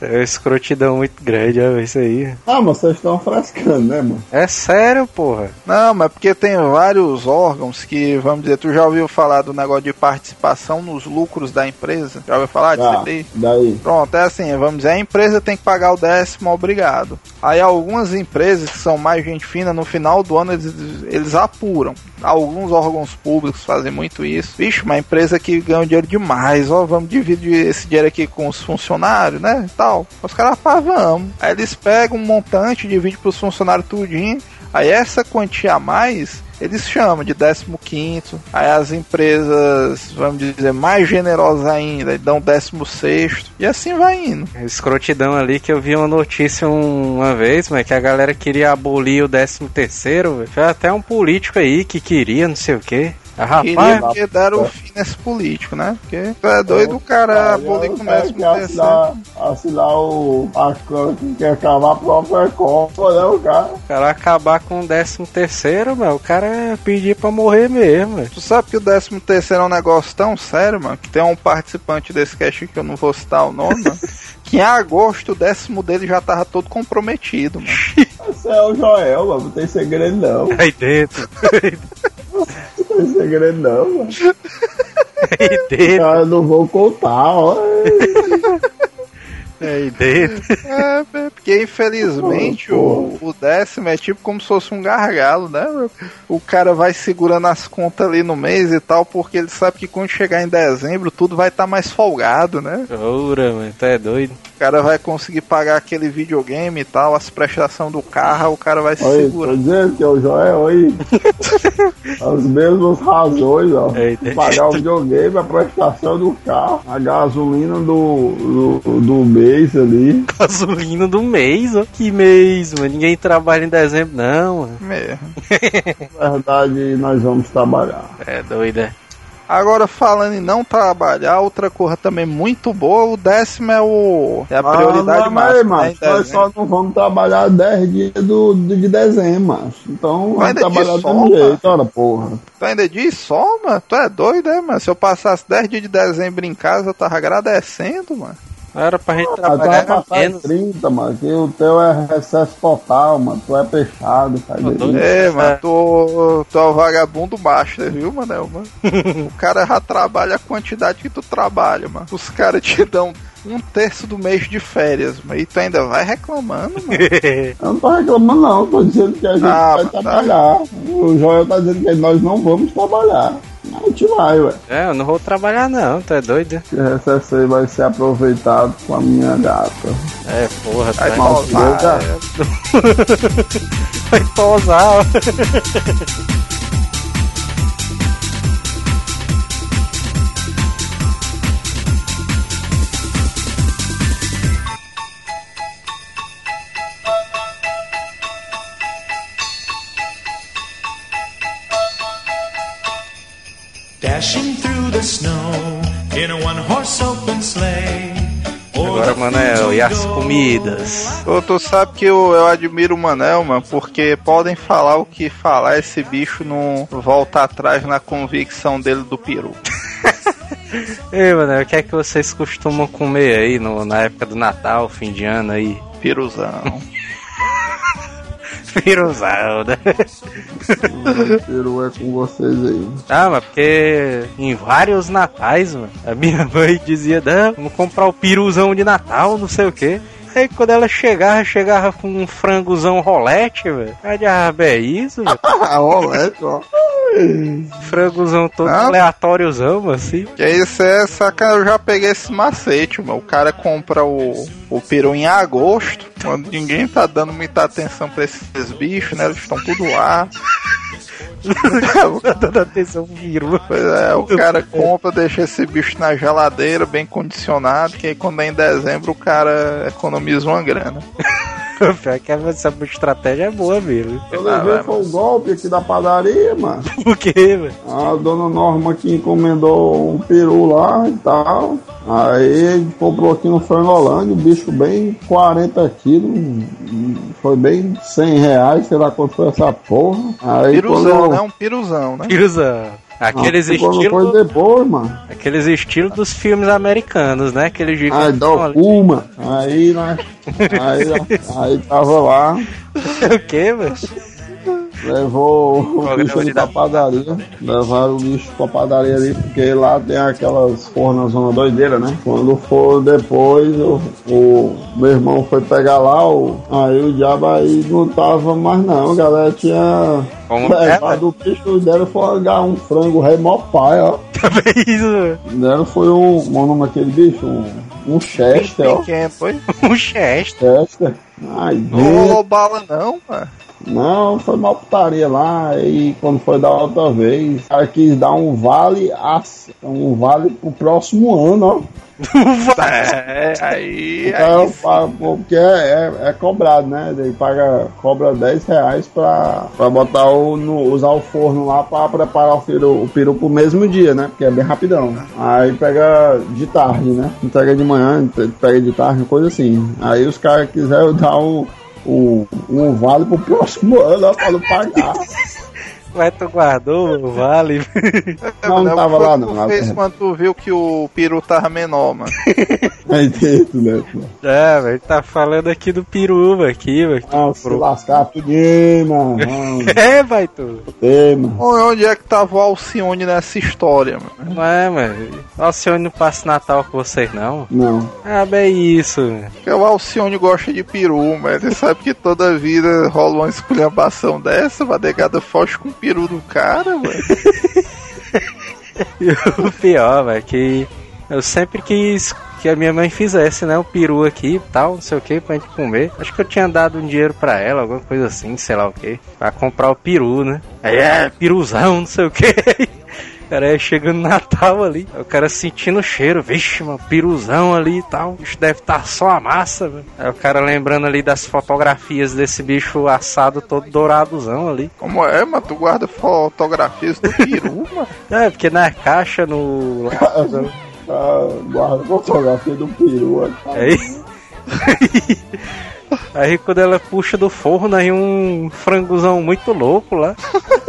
É uma escrotidão muito grande, ó, isso aí. Ah, mas vocês estão frescando, né, mano? É sério, porra. Não, mas porque tem vários órgãos que, vamos dizer, tu já ouviu falar do negócio de participação nos lucros da empresa? Já ouviu falar disso Ah, aí? daí. Pronto, é assim, vamos dizer, a empresa tem que pagar o décimo, obrigado. Aí algumas empresas que são mais gente fina, no final do ano eles, eles apuram. Alguns órgãos públicos fazem muito isso. Vixe, uma empresa que ganha dinheiro demais, ó, vamos dividir esse dinheiro aqui com os funcionários, né, tal. Os caras falam, vamos. Aí eles pegam um montante, dividem pros funcionários tudinho, aí essa quantia a mais... Eles chamam de 15. Aí as empresas, vamos dizer, mais generosas ainda, dão 16. E assim vai indo. Escrotidão ali que eu vi uma notícia um- uma vez, mas que a galera queria abolir o 13 terceiro. Foi até um político aí que queria, não sei o quê. Queria rapaz, que deram o fim nesse político, né? Porque tu é doido o cara Aí abolir o com décimo assinar, assinar o. A que quer acabar a própria Copa, né, o cara? o cara acabar com o 13 terceiro, mano, o cara é pedir pra morrer mesmo, velho. Tu sabe que o décimo terceiro é um negócio tão sério, mano, que tem um participante desse cast que eu não vou citar o nome, mano, que em agosto o décimo dele já tava todo comprometido, mano. Esse é o Joel, mano. Não tem segredo não. Não Aí dentro, tem segredo não, mano. aí dentro, Cara, não vou contar, ó. aí dentro. É, é, porque infelizmente o, o décimo é tipo como se fosse um gargalo, né? O cara vai segurando as contas ali no mês e tal, porque ele sabe que quando chegar em dezembro tudo vai estar mais folgado, né? Ora, mano, tu é doido. O cara vai conseguir pagar aquele videogame e tal, as prestações do carro, o cara vai se Olha, tô segurar. dizendo que é o Joel aí. As mesmas razões, ó. Eita. Pagar o videogame, a prestação do carro, a gasolina do, do, do mês ali. Gasolina do mês, ó. Que mês, mano. Ninguém trabalha em dezembro, não, mano. Mesmo. Na verdade, nós vamos trabalhar. É doido, é. Agora, falando em não trabalhar, outra coisa também muito boa, o décimo é o. É a prioridade ah, não, mas, máxima. né, nós só não vamos trabalhar 10 dias do, de dezembro, macho. Então Vai vamos de trabalhar do sol, mesmo jeito, ora porra. Tu ainda diz só, mano? Tu é doido, é, mano? Se eu passasse 10 dias de dezembro em casa, eu tava agradecendo, mano. Era pra gente Mas tu vai trabalhar passar menos. 30, mano. Que o teu é recesso total, mano. Tu é fechado, faz isso. É, mano, tu, tu é o vagabundo master, viu, Manel, mano? o cara já trabalha a quantidade que tu trabalha, mano. Os caras te dão um terço do mês de férias. E tu ainda vai reclamando, mano. Eu não tô reclamando, não. Tô dizendo que a gente Ah, vai mas tá. trabalhar. O Joel tá dizendo que nós não vamos trabalhar. A gente vai, ué. É, eu não vou trabalhar não, tu é doido? Esse recesso aí vai ser aproveitado com a minha gata. É, porra, tu Aí é... mal tu tirou, vai, vai tosar. Dashing through the snow in a one horse open sleigh. Agora, Manel, e as comidas? Tu, tu sabe que eu, eu admiro o Manel, mano, porque podem falar o que falar, esse bicho não volta atrás na convicção dele do peru. Ei, Manel, o que é que vocês costumam comer aí no, na época do Natal, fim de ano aí? Piruzão. Piruzão, né? O peru é com vocês aí. Ah, mas porque em vários natais, mano, a minha mãe dizia, não, vamos comprar o piruzão de Natal, não sei o quê. Aí quando ela chegava, chegava com um frangozão rolete, velho. Ah, diabo, é isso, velho? Rolete, ó. Frangozão todo Ah. aleatóriozão, assim. Que isso é sacanagem, eu já peguei esse macete, mano. O cara compra o, o peru em agosto, quando ninguém tá dando muita atenção pra esses bichos, né? Eles estão tudo lá. Tá dando atenção pro peru. Pois é, o cara compra, deixa esse bicho na geladeira, bem condicionado, que aí quando é em dezembro o cara economiza uma grana. Pior que essa estratégia é boa mesmo. Eu levei foi um golpe aqui da padaria, mano. Por quê, velho? A dona Norma que encomendou um peru lá e tal. Aí comprou aqui no Frangolândia, o bicho bem 40 quilos. Foi bem 100 reais, sei lá quanto foi essa porra. Aí Piruzão, quando- né? Um piruzão, né? Piruzão. Aqueles Ah, estilos. foi depois, mano. Aqueles estilos dos filmes americanos, né? Aqueles de Aí dá o Puma. Aí, né? Aí, aí tava lá, o quê, velho? Levou o Programa bicho ali pra dar- padaria. Levaram o bicho pra padaria ali, porque lá tem aquelas porra na zona doideira, né? Quando for depois, o, o meu irmão foi pegar lá, o, aí o diabo aí não tava mais não, a galera tinha Como é, o bicho, deram foi um frango rei mó pai, ó. Também isso, velho. Deram foi um, como é o nome daquele bicho? Um, um Chester, ó. Pequeno, foi? Um Chester. Chester. Ai, Não Deus. rolou bala não, mano. Não, foi uma putaria lá e quando foi da outra vez, o cara quis dar um vale a, um vale pro próximo ano, ó. É, aí, aí paga- porque é, é, é cobrado, né? Ele paga, cobra 10 reais pra, pra botar o, no, usar o forno lá pra preparar o peru, o peru pro mesmo dia, né? Porque é bem rapidão. Aí pega de tarde, né? Entrega de manhã, pega de tarde, coisa assim. Aí os caras quiseram dar um, um, um vale pro próximo ano, pra não pagar. Mas tu guardou o vale. Não, não tava foi lá o que não. Tu fez quando tu viu que o peru tava menor, mano. Aí dentro, né? é, velho. Tá falando aqui do peru, aqui, velho. que Ah, se comprou. lascar, peguei, mano. É, vai tu. peguei, mano. Onde é que tava o Alcione nessa história, mano? Não é, mano. Alcione não passa Natal com vocês, não. Não. Ah, bem isso, velho. Porque o Alcione gosta de peru, mas ele sabe que toda vida rola uma esculhambação dessa, uma negada foge com o peru do cara, mano. E o pior, velho, que eu sempre quis que a minha mãe fizesse, né? O peru aqui e tal, não sei o que, pra gente comer. Acho que eu tinha dado um dinheiro pra ela, alguma coisa assim, sei lá o que, pra comprar o peru, né? Aí é, peruzão, não sei o que. Cara, aí chegando no Natal ali, o cara sentindo o cheiro, vixe, mano, piruzão ali e tal. O bicho deve estar só a massa, velho. Aí o cara lembrando ali das fotografias desse bicho assado todo douradozão ali. Como é, mano? Tu guarda fotografias do peru, mano? É, porque na caixa, no. Ah, guarda fotografia do peru. Aí. Aí quando ela puxa do forno, aí um frangozão muito louco lá.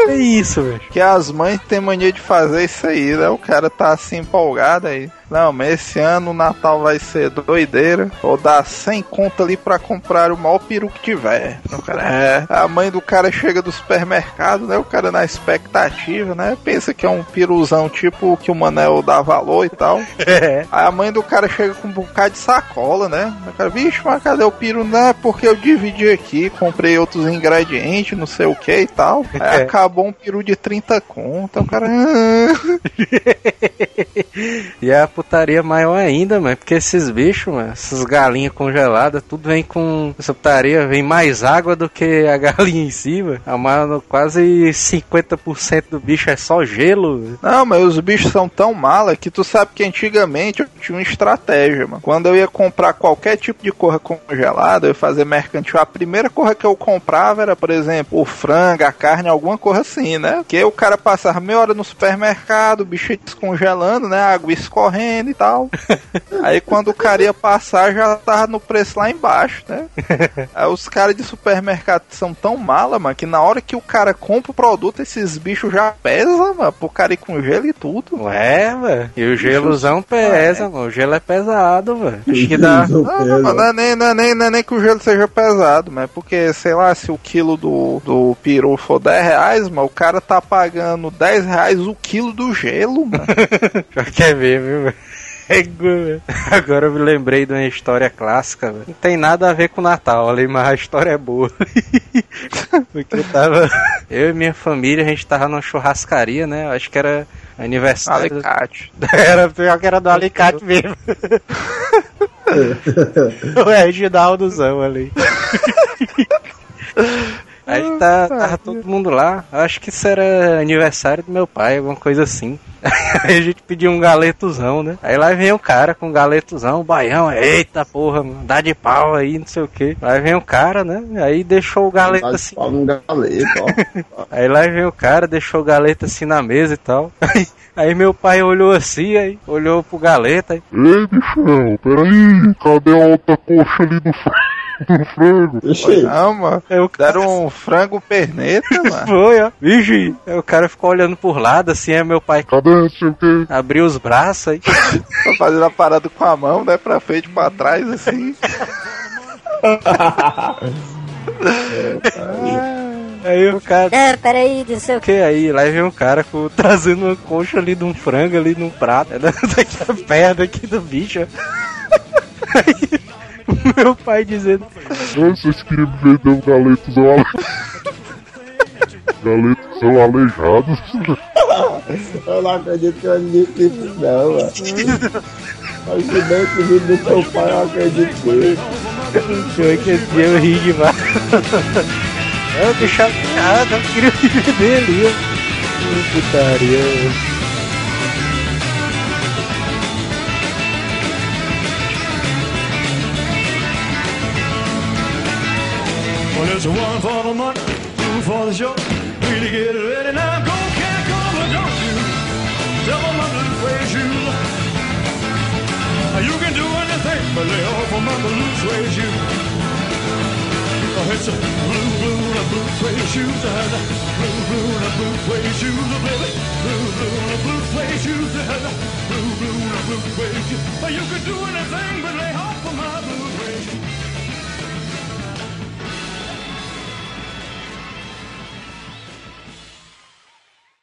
É isso, velho. Que as mães têm mania de fazer isso aí, né? O cara tá assim empolgado aí. Não, mas esse ano o Natal vai ser doideira. Ou dá 100 conto ali pra comprar o maior peru que tiver. O cara, é. A mãe do cara chega do supermercado, né? O cara na expectativa, né? Pensa que é um piruzão tipo que o Manel dá valor e tal. É. Aí a mãe do cara chega com um bocado de sacola, né? O cara, vixe, mas cadê o peru? Não é porque eu dividi aqui, comprei outros ingredientes, não sei o que e tal. Aí É. acabou um peru de 30 conto. O cara. "Ah." E a putaria maior ainda, mano, porque esses bichos, mano, essas galinhas congeladas, tudo vem com. Essa putaria vem mais água do que a galinha em cima. A mano, quase 50% do bicho é só gelo. Não, mas os bichos são tão mala que tu sabe que antigamente eu tinha uma estratégia, mano. Quando eu ia comprar qualquer tipo de corra congelada, eu ia fazer mercantil, a primeira corra que eu comprava era, por exemplo, o frango, a carne, alguma coisa assim, né? Porque o cara passava meia hora no supermercado, o bicho descongelando, né? A água escorrendo e tal. Aí quando o cara ia passar, já tava no preço lá embaixo, né? Aí os caras de supermercado são tão mala, mano, que na hora que o cara compra o produto, esses bichos já pesam, mano, pro cara ir com gelo e tudo. Ué, velho. E o gelozão pesa, mano. O gelo é pesado, velho. Acho que dá. Não, Não, não, mas não é nem, não, é nem, não é nem que o gelo seja pesado, mas é porque, sei lá, se o quilo do, do peru for 10 reais, mano, o cara tá pagando 10 reais o quilo do gelo, mano. Pior que é mesmo, viu, velho? Gu- Agora eu me lembrei de uma história clássica, velho. Não tem nada a ver com o Natal ali, mas a história é boa. Porque eu tava. Eu e minha família, a gente tava numa churrascaria, né? Acho que era aniversário. Alicate. Era pior que era do alicate mesmo. o Reginaldozão ali. Aí tá, tava todo mundo lá. Acho que isso era aniversário do meu pai, alguma coisa assim. Aí a gente pediu um galetozão, né? Aí lá vem o cara com um galetozão, o baião, eita porra, mano, dá de pau aí, não sei o que. Aí vem o cara, né? Aí deixou o galeto Tá assim. pau num galeto, ó. Aí lá vem o cara, deixou o galeta assim na mesa e tal. Aí, aí meu pai olhou assim, aí olhou pro galeta. Aí, Ei, bichão, peraí, cadê a outra coxa ali do, fr- Não, mano. o cara Deram um frango perneta, mano. foi, ó. Vixe, aí o cara ficou olhando por lado assim, aí meu pai Cadê não abriu os braços aí. Tô fazendo a parada com a mão, né? Pra frente e pra trás, assim. Aí o cara. Ah, peraí, não sei o que aí? Lá vem um cara com, trazendo uma concha ali de um frango ali num prato. É da- daqui a perna aqui do bicho. Aí, meu pai dizendo. Não, vocês queriam me vender um galetozão ale... galetozão aleijado? Eu não acredito que eu admito isso, não, mano. Mas se bem que o vídeo do teu pai, eu acredito nele. Foi que esse dia eu ri demais. Eu que chateado, eu queria me vender ali, Putaria. There's one for the money, two for the show. Three to get ready now. Go, can't go, but don't you? Tell my blue suede shoes. You can do anything but lay off of my blue suede shoes. It's a blue, blue, and a blue suede shoes. And a blue, blue, and a blue suede shoes, baby. Blue, blue, and a blue suede shoes. And a blue, blue, and a blue suede shoes. You can do anything but lay off of my blue suede shoes.